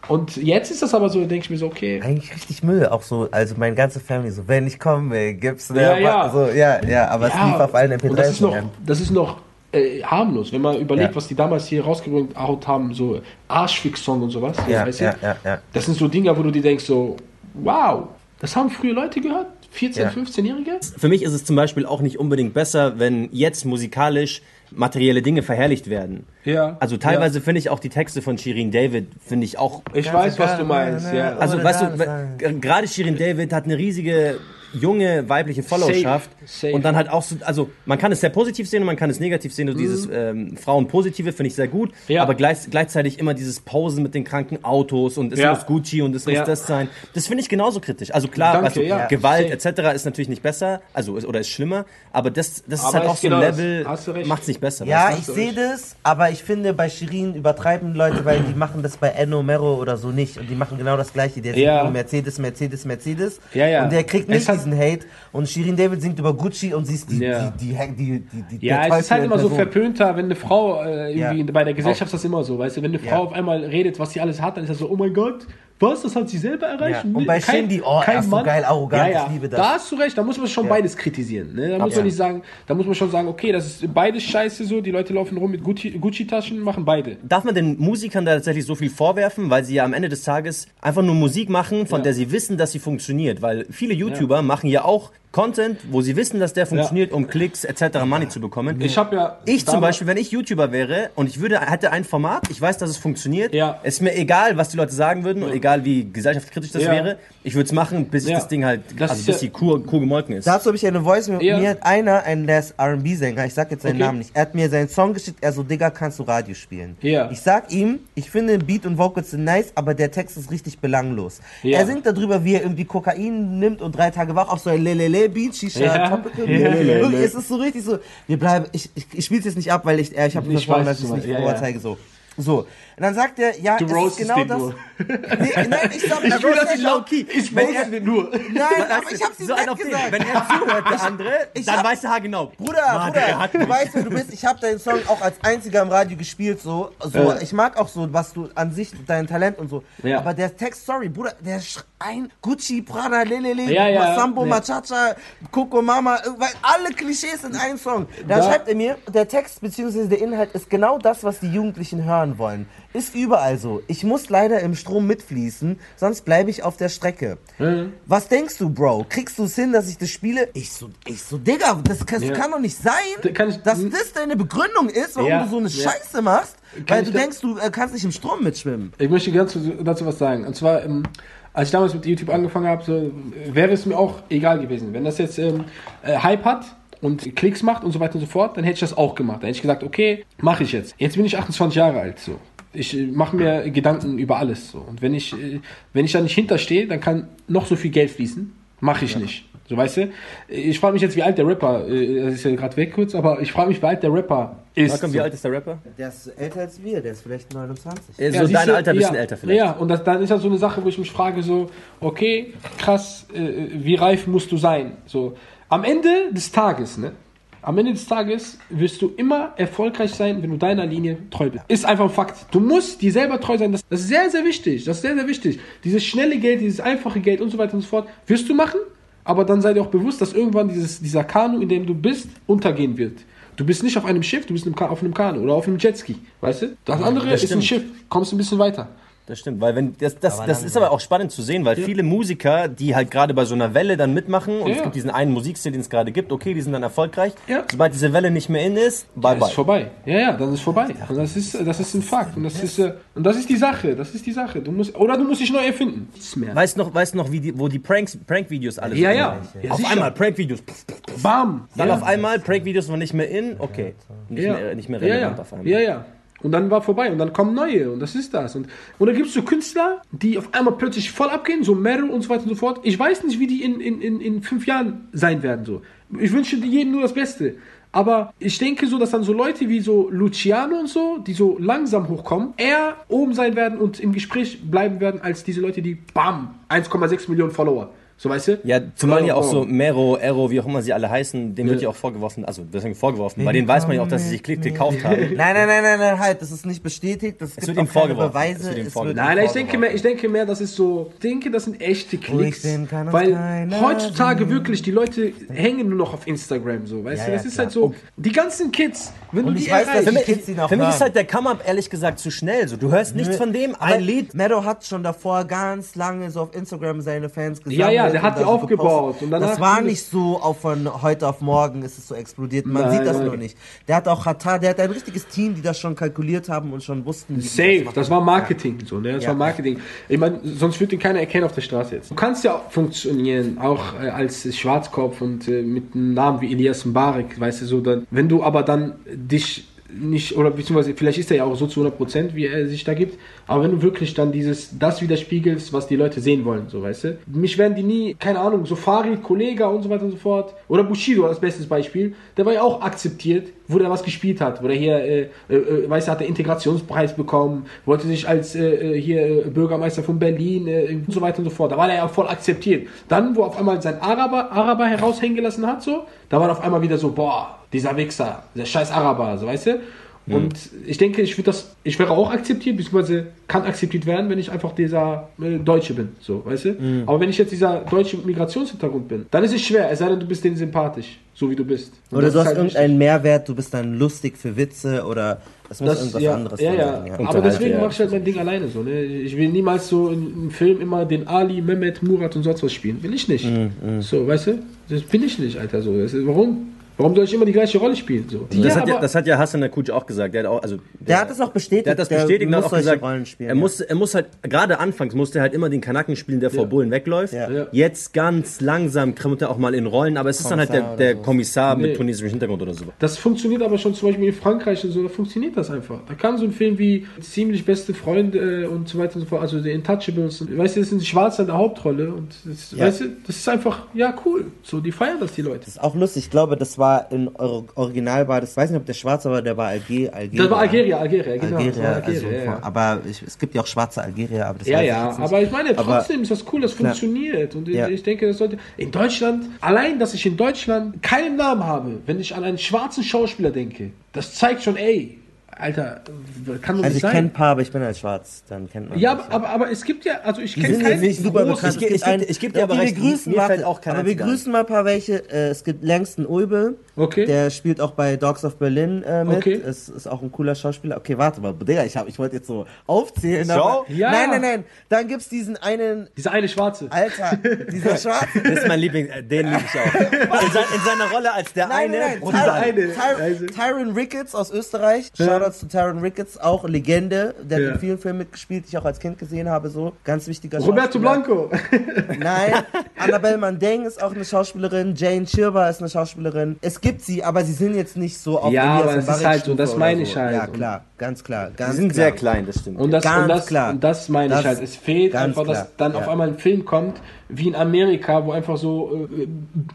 Und jetzt ist das aber so, denke ich mir so, okay, Eigentlich richtig Müll, auch so, also meine ganze Family so, wenn ich komme, gibt's ne, Ja, ja. so, ja, ja, aber es lief auf allen MP3s. und das ist noch, ja. das ist noch äh, harmlos, wenn man überlegt, Ja. was die damals hier rausgebracht haben, so Arschfix-Song und sowas. Ja, weißt ja, ja, ja. Das sind so Dinger, wo du dir denkst, so, wow, das haben früher Leute gehört? 14-, Ja. 15-Jährige? Für mich ist es zum Beispiel auch nicht unbedingt besser, wenn jetzt musikalisch materielle Dinge verherrlicht werden. Ja. Also teilweise finde ich auch die Texte von Shirin David, finde ich auch Ich weiß, was du meinst, ja. Also, weißt du, gerade Shirin David hat eine riesige junge weibliche Followerschaft Safe. und dann halt auch so, also man kann es sehr positiv sehen und man kann es negativ sehen. So dieses ähm, Frauenpositive finde ich sehr gut, Mhm. Ja. aber gleich, gleichzeitig immer dieses Posen mit den kranken Autos und es Ja. muss Gucci und es muss Ja. das sein. Das finde ich genauso kritisch. Also klar, Danke, du, ja. Gewalt etc. ist natürlich nicht besser, also oder ist schlimmer, aber das, das ist Aber halt ist auch so ein genau. Level, macht es nicht besser. Ja, ich sehe das, aber ich finde, bei Shirin übertreiben Leute, weil die machen das bei Enno Mero oder so nicht. Und die machen genau das Gleiche. Der Ja. Mercedes, Mercedes, Mercedes. Ja, ja. Und der kriegt nicht diesen Hate. Und Shirin David singt über Gucci und sie ist die, Ja. die, die, die, die, Ja, es ist halt immer so verpönter, wenn eine Frau äh, irgendwie Ja. bei der Gesellschaft ist das immer so, weißt du, wenn eine Frau Ja. auf einmal redet, was sie alles hat, dann ist das so, oh mein Gott, was, das hat sie selber erreicht? Ja. Und bei Shindy, oh, ist so geil arrogant, ich liebe das. Da hast du recht, da muss man schon beides kritisieren, ne? Da muss man nicht sagen, da muss man schon sagen, okay, das ist beides scheiße so, die Leute laufen rum mit Gucci- Gucci-Taschen, machen beide. Darf man den Musikern da tatsächlich so viel vorwerfen, weil sie ja am Ende des Tages einfach nur Musik machen, von Ja. der sie wissen, dass sie funktioniert? Weil viele YouTuber machen ja auch Content, wo sie wissen, dass der funktioniert, um Klicks etc. Money zu bekommen. Ich habe ja... Ich zum Beispiel, wenn ich YouTuber wäre und ich würde, hätte ein Format, ich weiß, dass es funktioniert, Ja. ist mir egal, was die Leute sagen würden und egal, wie gesellschaftskritisch das Ja. wäre, ich würde es machen, bis ich Ja. das Ding halt, Das also bis ja- die Kuh, Kuh gemolken ist. Dazu habe ich eine Voice. Mir, Ja. mir hat einer, ein der ist R&B-Sänger, ich sag jetzt seinen Okay. Namen nicht, er hat mir seinen Song geschickt, er so, Digga, kannst du Radio spielen? Ja. Ich sag ihm, ich finde Beat und Vocals sind nice, aber der Text ist richtig belanglos. Ja. Er singt darüber, wie er irgendwie Kokain nimmt und drei Tage wach auf so ein Lelele-Beat, Shisha, Ja. Topical Ja. Wirklich, es ist so richtig so, wir bleiben, ich, ich, ich spiel's jetzt nicht ab, weil ich, äh, ich habe Ich versprochen, dass ich es nicht ja. vorzeige, so. So. Und dann sagt er, ja, Du es ist genau den das. nur. *laughs* Nee, nein, ich sag, Ich fühle das nicht auch- low-key. Ich roaste den nur. Nein, aber ich hab's ihm so ein den. gesagt. Wenn er zuhört, der andere, *laughs* ich dann hab- weiß er genau. Bruder, Mann, Bruder, du weißt, wer du bist. Ich habe deinen Song auch als einziger im Radio gespielt. So, so Ja. ich mag auch so, was du an sich, dein Talent und so. Ja. Aber der Text, sorry, Bruder, der schreien Gucci, Prada, Lelele, Ja, ja. Sambo, Nee. Machacha, Coco Mama, äh, weil alle Klischees in einem Song. Dann Da- schreibt er mir, der Text bzw. der Inhalt ist genau das, was die Jugendlichen hören wollen. Ist überall so. Ich muss leider im Strom mitfließen, sonst bleibe ich auf der Strecke. Mhm. Was denkst du, Bro? Kriegst du es hin, dass ich das spiele? Ich so, ich so, Digga, das kann, Ja. kann doch nicht sein, Da kann ich- dass das deine Begründung ist, warum Ja. du so eine Ja. Scheiße machst, Kann weil du denkst, du äh, kannst nicht im Strom mitschwimmen. Ich möchte ganz dazu was sagen. Und zwar, ähm, als ich damals mit YouTube angefangen habe, so, äh, wäre es mir auch egal gewesen. Wenn das jetzt ähm, äh, Hype hat und Klicks macht und so weiter und so fort, dann hätte ich das auch gemacht. Dann hätte ich gesagt, okay, mache ich jetzt. Jetzt bin ich 28 Jahre alt. So. Ich äh, mache mir Gedanken über alles. So. Und wenn ich, äh, wenn ich da nicht hinterstehe, dann kann noch so viel Geld fließen. Mache ich nicht. So, weißt du? Ich frage mich jetzt, wie alt der Rapper, äh, das ist ja gerade weg kurz, aber ich frage mich, wie alt der Rapper ist. Malcolm, wie alt ist der Rapper? Der ist älter als wir, der ist vielleicht 29. Äh, Ja, so dein du, Alter, bisschen ja, älter vielleicht. Ja, und das, dann ist das so eine Sache, wo ich mich frage, so, okay, krass, äh, wie reif musst du sein? So, am Ende des Tages, ne? Am Ende des Tages wirst du immer erfolgreich sein, wenn du deiner Linie treu bist. Ist einfach ein Fakt. Du musst dir selber treu sein. Das, das ist sehr, sehr wichtig. Das ist sehr, sehr wichtig. Dieses schnelle Geld, dieses einfache Geld und so weiter und so fort, wirst du machen. Aber dann sei dir auch bewusst, dass irgendwann dieses, dieser Kanu, in dem du bist, untergehen wird. Du bist nicht auf einem Schiff, du bist auf einem Kanu oder auf einem Jetski. Weißt du? Das andere das ist ein. Schiff. Kommst ein bisschen weiter. Das stimmt, weil wenn das, das, Aber das ist aber auch spannend zu sehen, weil viele Musiker, die halt gerade bei so einer Welle dann mitmachen und Ja. es gibt diesen einen Musikstil, den es gerade gibt, okay, die sind dann erfolgreich. Ja. Sobald diese Welle nicht mehr in ist, bye Das bye. ist vorbei. Ja, ja, dann ist vorbei. Und das ist, das ist ein Fakt. Und das ist, äh, und das ist die Sache. Das ist die Sache. Du musst, oder du musst dich neu erfinden. Nichts mehr. Weißt noch, weißt noch, wie die, wo die Pranks, Prank-Videos alle Ja, sind? ja. Ja, Auf einmal Prank-Videos. pff, pff, Bam. Dann ja. auf einmal Prank-Videos waren nicht mehr in, okay. Nicht, ja. mehr, nicht mehr ja, relevant ja. auf einmal. Ja, ja. Und dann war vorbei und dann kommen neue und das ist das. Und, und dann gibt es so Künstler, die auf einmal plötzlich voll abgehen, so Meryl und so weiter und so fort. Ich weiß nicht, wie die in, in, in, in fünf Jahren sein werden. So. Ich wünsche jedem nur das Beste. Aber ich denke so, dass dann so Leute wie so Luciano und so, die so langsam hochkommen, eher oben sein werden und im Gespräch bleiben werden, als diese Leute, die bam, 1,6 Millionen Follower. So, weißt du? Ja, zumal ja auch Oh. so Mero, Ero, wie auch immer sie alle heißen, dem wird ja auch vorgeworfen, also deswegen vorgeworfen, bei denen weiß man ja auch, dass sie sich Klick gekauft haben. *laughs* Nein, nein, nein, nein, nein, halt, das ist nicht bestätigt. Das gibt wird ihm vorgeworfen. Beweise. Es wird ihm es vorgeworfen. Nein, nein, ich denke, mehr, ich denke mehr, das ist so, ich denke, das sind echte Klicks. Kann uns weil heutzutage wirklich, die Leute hängen nur noch auf Instagram, so, weißt Ja, du? ja, Das ist klar. halt so, die ganzen Kids, wenn Und du ich die weiß, dass erreichst, die Kids ihn auch Für mich ist halt der Come-Up ehrlich gesagt zu schnell. So, du hörst nichts von dem, ein Lied. Meadow hat schon davor ganz lange so auf Instagram seine Fans gesammelt. Ja, ja, der hat die so aufgebaut danach das war nicht so auf von heute auf morgen ist es so explodiert. Man Nein, sieht das nein. nur nicht. Der hat auch Hatar, der hat ein richtiges Team, die das schon kalkuliert haben und schon wussten, Safe, machen. das war Marketing, so, ne? Das Ja. war Marketing. Ich meine, sonst würde ihn keiner erkennen auf der Straße jetzt. Du kannst ja auch funktionieren, auch äh, als Schwarzkopf und äh, mit einem Namen wie Elias Mbarek, weißt du, so dann. Wenn du aber dann dich nicht, oder beziehungsweise vielleicht ist er ja auch so zu 100 Prozent, wie er sich da gibt, aber wenn du wirklich dann dieses, das widerspiegelst, was die Leute sehen wollen, so, weißt du. Mich werden die nie, keine Ahnung, so Farid, Kollega und so weiter und so fort, oder Bushido als bestes Beispiel, der war ja auch akzeptiert, wo der was gespielt hat, wo der hier, äh, äh, äh, weißt du, hat der Integrationspreis bekommen, wollte sich als äh, äh, hier äh, Bürgermeister von Berlin äh, und so weiter und so fort. Da war er ja voll akzeptiert. Dann, wo auf einmal sein Araber, Araber heraushängen gelassen hat, so, da war auf einmal wieder so, boah, dieser Wichser, der scheiß Araber, so weißt du. Und ich denke, ich würde das, ich wäre auch akzeptiert, beziehungsweise kann akzeptiert werden, wenn ich einfach dieser äh, Deutsche bin, so, weißt du? Aber wenn ich jetzt dieser deutsche Migrationshintergrund bin, dann ist es schwer, es sei denn, du bist denen sympathisch, so wie du bist. Und Oder du ist hast halt irgendeinen Mehrwert, du bist dann lustig für Witze oder es muss das, irgendwas ja, anderes ja, sein. ja. Ja. Aber deswegen ja. mache ich halt mein Ding alleine so. Ne? Ich will niemals so in einem Film immer den Ali, Mehmet, Murat und sonst was spielen. Will ich nicht. Mm, So, weißt du? Das bin ich nicht, Alter. So. Das ist, warum? Warum soll ich immer die gleiche Rolle spielen? So. Das, hat ja, das hat ja Hassan Akuc auch gesagt. Der hat auch, also Der hat das auch bestätigt. Der hat das bestätigt und muss hat auch gesagt, Rollen spielen. er, muss, er muss halt, gerade anfangs musste er halt immer den Kanaken spielen, der vor Bullen wegläuft. Ja. Ja. Jetzt ganz langsam kommt er auch mal in Rollen, aber es ist dann halt der, Kommissar der oder so. Kommissar mit Nee. tunesischem Hintergrund oder so. Das funktioniert aber schon zum Beispiel in Frankreich und so, da funktioniert das einfach. Da kann so ein Film wie Ziemlich beste Freunde äh, und so weiter und so fort, also die Intouchables, und, weißt du, das sind Schwarze in der Hauptrolle und das, Ja. weißt du, das ist einfach, ja cool, so, die feiern das, die Leute. Das ist auch lustig. Ich glaube, das war in Or Original war das, weiß nicht, ob der Schwarze war, der war Alger, Algeria. Das war Algeria, Algeria, genau. Algeria, war Algeria, also, ja, aber ich, es gibt ja auch schwarze Algerier, aber das Ja, ich ja, nicht. aber ich meine, Aber- trotzdem ist das cool, das Klar. funktioniert. Und Ja. ich, ich denke, das sollte. In Deutschland, allein, dass ich in Deutschland keinen Namen habe, wenn ich an einen schwarzen Schauspieler denke, das zeigt schon, ey, Alter, kann doch Also nicht ich kenne sein. ein paar, aber ich bin halt schwarz, dann kennt man Ja, mich, aber, aber, aber es gibt ja, also ich kenne keinen nicht super bekannt. Ich ich geb- ich geb dir aber Okay, recht, wir grüßen, warte, fällt auch keiner aber wir grüßen mal ein paar welche. Äh, es gibt Langston Ulbe, Okay. der spielt auch bei Dogs of Berlin äh, mit. Okay. Es ist auch ein cooler Schauspieler. Okay, warte mal, Digga, ich, hab- ich wollte jetzt so aufzählen. So? aber- Ja. Nein, nein, nein. Dann gibt's diesen einen, Dieser eine Schwarze. Alter, dieser *laughs* Schwarze. Das ist mein Liebling, äh, den liebe ich auch. In, sein, in seiner Rolle als der Nein, eine. nein, nein. Tyron, eine. Also- Tyron, Ricketts aus Österreich. Shoutouts zu Tyron Ricketts, auch Legende. Der Ja. hat in vielen Filmen mitgespielt, die ich auch als Kind gesehen habe. So ganz wichtiger Roberto. Blanco. *laughs* Nein, Annabelle Mandeng ist auch eine Schauspielerin, Jane Chirba ist eine Schauspielerin. Es gibt sie, aber sie sind jetzt nicht so auf Ja, aber das ist halt so, das meine ich halt. Ja, klar, ganz klar, ganz Die sind klar. sehr klein, das stimmt. Und das, Ganz und das, klar. Und das meine Das ich halt. Es fehlt einfach, dass klar, dann ja. auf einmal ein Film kommt, wie in Amerika, wo einfach so, äh,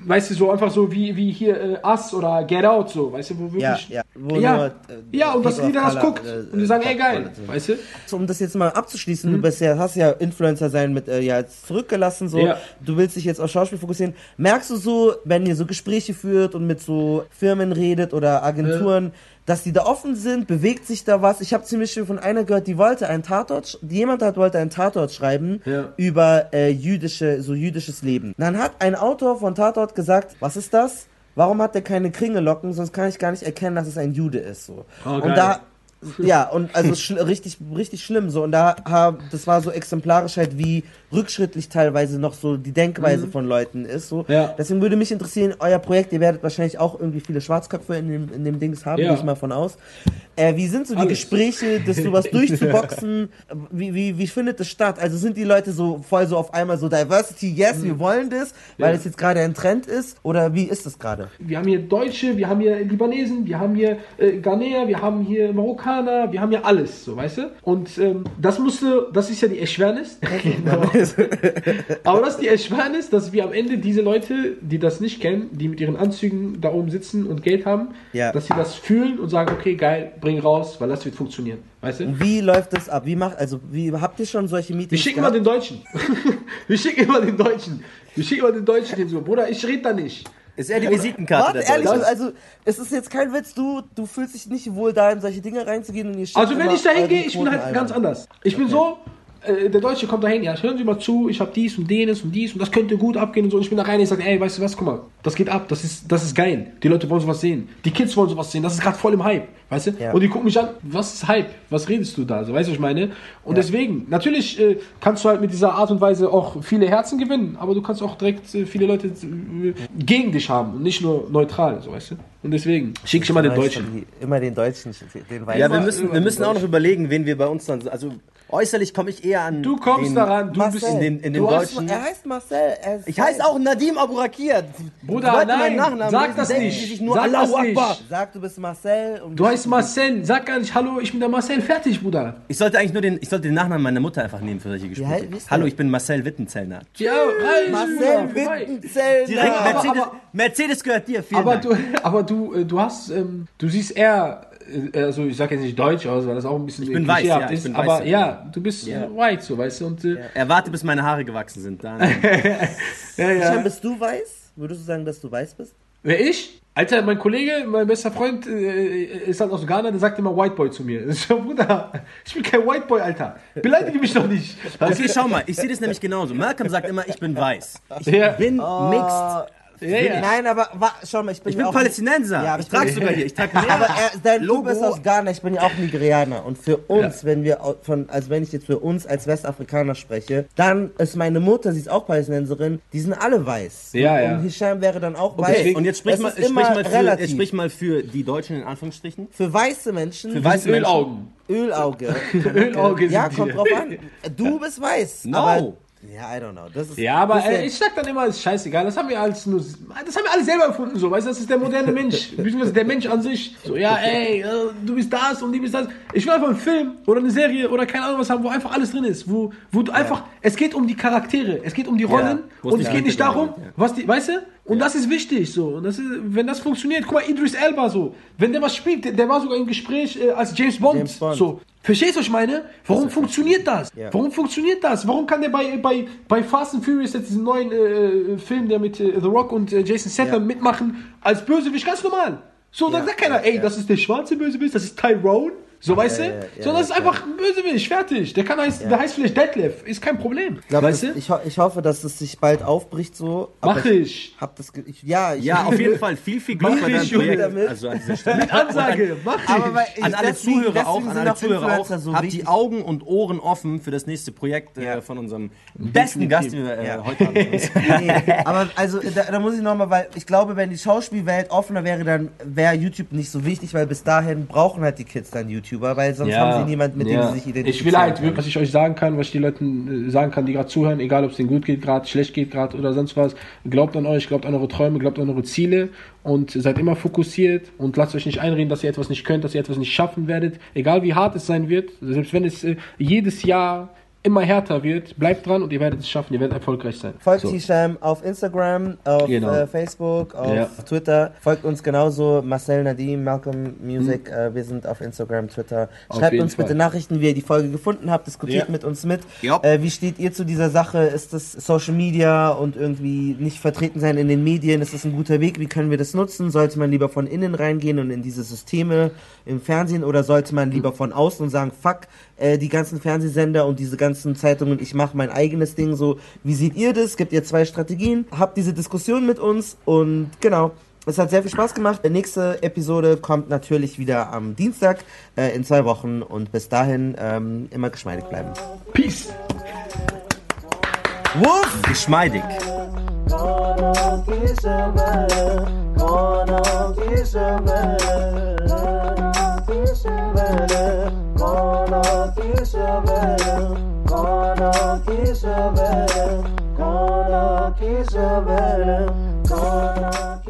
weißt du, so einfach so wie, wie hier äh, Us oder Get Out, so, weißt du, wo Ja, wirklich. ja. Wo ja, nur, äh, ja, und dass of jeder das guckt. äh, und die sagen, äh, ey, geil, weißt du? So, um das jetzt mal abzuschließen, Mhm. du bist ja, hast ja Influencer sein mit äh, ja jetzt zurückgelassen, so Ja. du willst dich jetzt auf Schauspiel fokussieren. Merkst du so, wenn ihr so Gespräche führt und mit so Firmen redet oder Agenturen, dass die da offen sind, bewegt sich da was? Ich habe ziemlich viel von einer gehört, die wollte einen Tatort, jemand hat wollte einen Tatort schreiben Ja. über äh, jüdische, so jüdisches Leben. Dann hat ein Autor von Tatort gesagt, was ist das? Warum hat der keine Kringellocken? Sonst kann ich gar nicht erkennen, dass es ein Jude ist. So. Oh, und da *laughs* ja, und also richtig, richtig schlimm so. Und da, hab- das war so exemplarisch halt, wie rückschrittlich teilweise noch so die Denkweise von Leuten ist. So. Mhm. Ja. Deswegen würde mich interessieren, euer Projekt, ihr werdet wahrscheinlich auch irgendwie viele Schwarzköpfe in dem, in dem Dings haben, Ja. gehe ich mal von aus. Äh, wie sind so die Alles. Gespräche, das sowas *laughs* durchzuboxen? Wie, wie, wie findet das statt? Also sind die Leute so voll so auf einmal so Diversity, yes, wir wollen das, weil Mhm. Ja. es jetzt gerade ein Trend ist? Oder wie ist das gerade? Wir haben hier Deutsche, wir haben hier Libanesen, wir haben hier äh, Ghanäer, wir haben hier Marokkaner, Amerikaner, wir haben ja alles, so weißt du? Und ähm, das musste, das ist ja die Erschwernis. *laughs* *laughs* Aber das ist die Erschwernis, dass wir am Ende diese Leute, die das nicht kennen, die mit ihren Anzügen da oben sitzen und Geld haben, Ja. dass sie das fühlen und sagen, okay, geil, bring raus, weil das wird funktionieren. Weißt du? Wie läuft das ab? Wie macht, also, wie habt ihr schon solche Meetings? Wir schicken immer gehabt? den Deutschen. *laughs* wir schicken immer den Deutschen. Wir schicken immer den Deutschen hin so, Bruder, ich rede da nicht. Ist eher die Visitenkarte Warte, ehrlich, also, es ist jetzt kein Witz, du, du fühlst dich nicht wohl da, in solche Dinge reinzugehen und ihr Also wenn ich da hingehe, ich bin halt ganz anders. Ich bin so, äh, der Deutsche kommt da hin, ja, hören Sie mal zu, ich habe dies und jenes und dies und das könnte gut abgehen und so. Und ich bin da rein und ich sage, ey, weißt du was, guck mal, das geht ab, das ist, das ist geil. Die Leute wollen sowas sehen. Die Kids wollen sowas sehen, das ist gerade voll im Hype, weißt du? Ja. Und die gucken mich an, was ist Hype? Was redest du da? So, weißt du, was ich meine? Und deswegen, natürlich äh, kannst du halt mit dieser Art und Weise auch viele Herzen gewinnen, aber du kannst auch direkt äh, viele Leute äh, gegen dich haben und nicht nur neutral, so, weißt du? Und deswegen, schick schon mal den Deutschen. die- Immer den Deutschen, den Weißen. Ja, wir Immer- müssen, immer wir müssen auch noch überlegen, wen wir bei uns dann. Also äußerlich komme ich eher an. Du kommst den, daran, du Marcel. bist In den, in den Du hast- Deutschen. Er heißt Marcel. Er Ich heiße auch Nadim Aburakir. Bruder, nein, meinen Nachnamen sag lesen, das nicht. nur Sag Allahu das nicht. Sag, du bist Marcel. Und Du heißt Marcel, sag gar nicht, hallo, ich bin der Marcel, fertig, Bruder. Ich sollte eigentlich nur den, ich sollte den Nachnamen meiner Mutter einfach nehmen für solche Gespräche. der? Hallo, ich bin Marcel Wittenzellner. Ja, reich, Marcel Bruder, vorbei. Wittenzell. Direkt, Ja, aber- Mercedes, aber- Mercedes gehört dir. Vielen Aber Dank. du, *laughs* aber du, äh, du hast, ähm, du siehst eher, also ich sag jetzt nicht deutsch aus, weil das auch ein bisschen bin weiß, ja, ich ist, bin aber weiß, ja, du bist Ja. äh, white, so, weißt du, und äh, Erwarte, bis meine Haare gewachsen sind. Dann. *laughs* ja, ja. bist du weiß? Würdest du sagen, dass du weiß bist? Wer ich? Alter, mein Kollege, mein bester Freund äh, ist halt aus Ghana, der sagt immer White Boy zu mir. *laughs* Ich so, Bruder, ich bin kein White Boy, Alter. Beleidige mich doch nicht. Okay, schau mal, ich sehe das nämlich genauso. Malcolm sagt immer, ich bin weiß. Ich Ja. bin Oh. mixed. Ja, ja. Nein, aber wa, schau mal, ich bin, Ich ja bin auch Palästinenser. Ja, ich ich trage sogar hier. Ich trage Aber er, dein Logo. Logo ist aus Ghana, ich bin ja auch Nigerianer. Und für uns, wenn wir von, also wenn ich jetzt für uns als Westafrikaner spreche, dann ist meine Mutter, sie ist auch Palästinenserin, die sind alle weiß. Ja, ja. Und Hisham wäre dann auch weiß. Okay, und jetzt sprich mal, sprich immer mal, für, jetzt sprich mal für die Deutschen in Anführungsstrichen. Für weiße Menschen. Für weiße Menschen. Ölaugen. Ölauge. *laughs* Ölauge ja, sind kommt die. drauf an. Du bist weiß. No. Ja, I don't know. Das ist, Ja, aber das ist äh, ich sag dann immer, ist scheißegal, das haben wir alles nur, das haben wir alle selber erfunden, so, weißt du, das ist der moderne *laughs* Mensch, beziehungsweise der Mensch an sich, so, ja, ey, äh, du bist das und die bist das. Ich will einfach einen Film oder eine Serie oder keine Ahnung was haben, wo einfach alles drin ist, wo, wo du einfach, es geht um die Charaktere, es geht um die Rollen es und es geht nicht darum, ja. was die, weißt du, und das ist wichtig, so, und das ist, wenn das funktioniert, guck mal, Idris Elba, so, wenn der was spielt, der, der war sogar im Gespräch äh, als James Bond, James Bond. so, Verstehst du, was ich meine? Warum funktioniert das? Ja. Warum funktioniert das? Warum kann der bei, bei, bei Fast and Furious jetzt diesen neuen äh, Film, der mit äh, The Rock und äh, Jason Statham mitmachen, als Bösewicht ganz normal? So, dann sagt keiner, ey, das ist der schwarze Bösewicht, das ist Tyrone. So, weißt du? Sondern das ist ja, einfach ein Bösewicht, fertig. Der kann heißt, der heißt vielleicht Detlef, ist kein Problem. Ich, glaub, weißt das, du? ich, ho ich hoffe, dass es sich bald aufbricht so. aber Mach ich. Hab das ich, ja, ich, Ja, auf jeden *laughs* Fall. Viel, viel Glück Mach bei deinem ich, Junge, Projekt. damit. Also an dieser Stelle. Mit Ansage, mach ich. Aber ich, An alle deswegen- Zuhörer auch, deswegen an sind alle auch Zuhörer auch. So habt die Augen und Ohren offen für das nächste Projekt äh, von unserem besten Gast, den wir äh, heute haben. *laughs* nee, aber also da, da muss ich nochmal, weil ich glaube, wenn die Schauspielwelt offener wäre, dann wäre YouTube nicht so wichtig, weil bis dahin brauchen halt die Kids dann YouTuber, weil sonst haben sie niemanden, mit dem sie sich identifizieren. Ich will halt, können. was ich euch sagen kann, was ich den Leuten äh, sagen kann, die gerade zuhören, egal ob es denen gut geht gerade, schlecht geht gerade oder sonst was, glaubt an euch, glaubt an eure Träume, glaubt an eure Ziele und seid immer fokussiert und lasst euch nicht einreden, dass ihr etwas nicht könnt, dass ihr etwas nicht schaffen werdet, egal wie hart es sein wird, selbst wenn es äh, jedes Jahr immer härter wird, bleibt dran und ihr werdet es schaffen, ihr werdet erfolgreich sein. Folgt So. Hisham auf Instagram, auf Genau. äh, Facebook, auf Ja. Twitter. Folgt uns genauso, Marcel Nadim, Malcolm Music. Äh, wir sind auf Instagram, Twitter. Schreibt uns bitte Fall. Nachrichten, wie ihr die Folge gefunden habt. Diskutiert Ja. mit uns mit. Ja. Äh, wie steht ihr zu dieser Sache? Ist das Social Media und irgendwie nicht vertreten sein in den Medien? Ist das ein guter Weg? Wie können wir das nutzen? Sollte man lieber von innen reingehen und in diese Systeme im Fernsehen oder sollte man lieber von außen und sagen, fuck, äh, die ganzen Fernsehsender und diese ganzen Zeitungen, ich mache mein eigenes Ding so. Wie seht ihr das? Gibt ihr zwei Strategien? Habt diese Diskussion mit uns und genau. Es hat sehr viel Spaß gemacht. Die nächste Episode kommt natürlich wieder am Dienstag äh, in zwei Wochen und bis dahin ähm, immer geschmeidig bleiben. Peace! Wuff! Geschmeidig. Gonna Kishava, Kona Kishava, Kona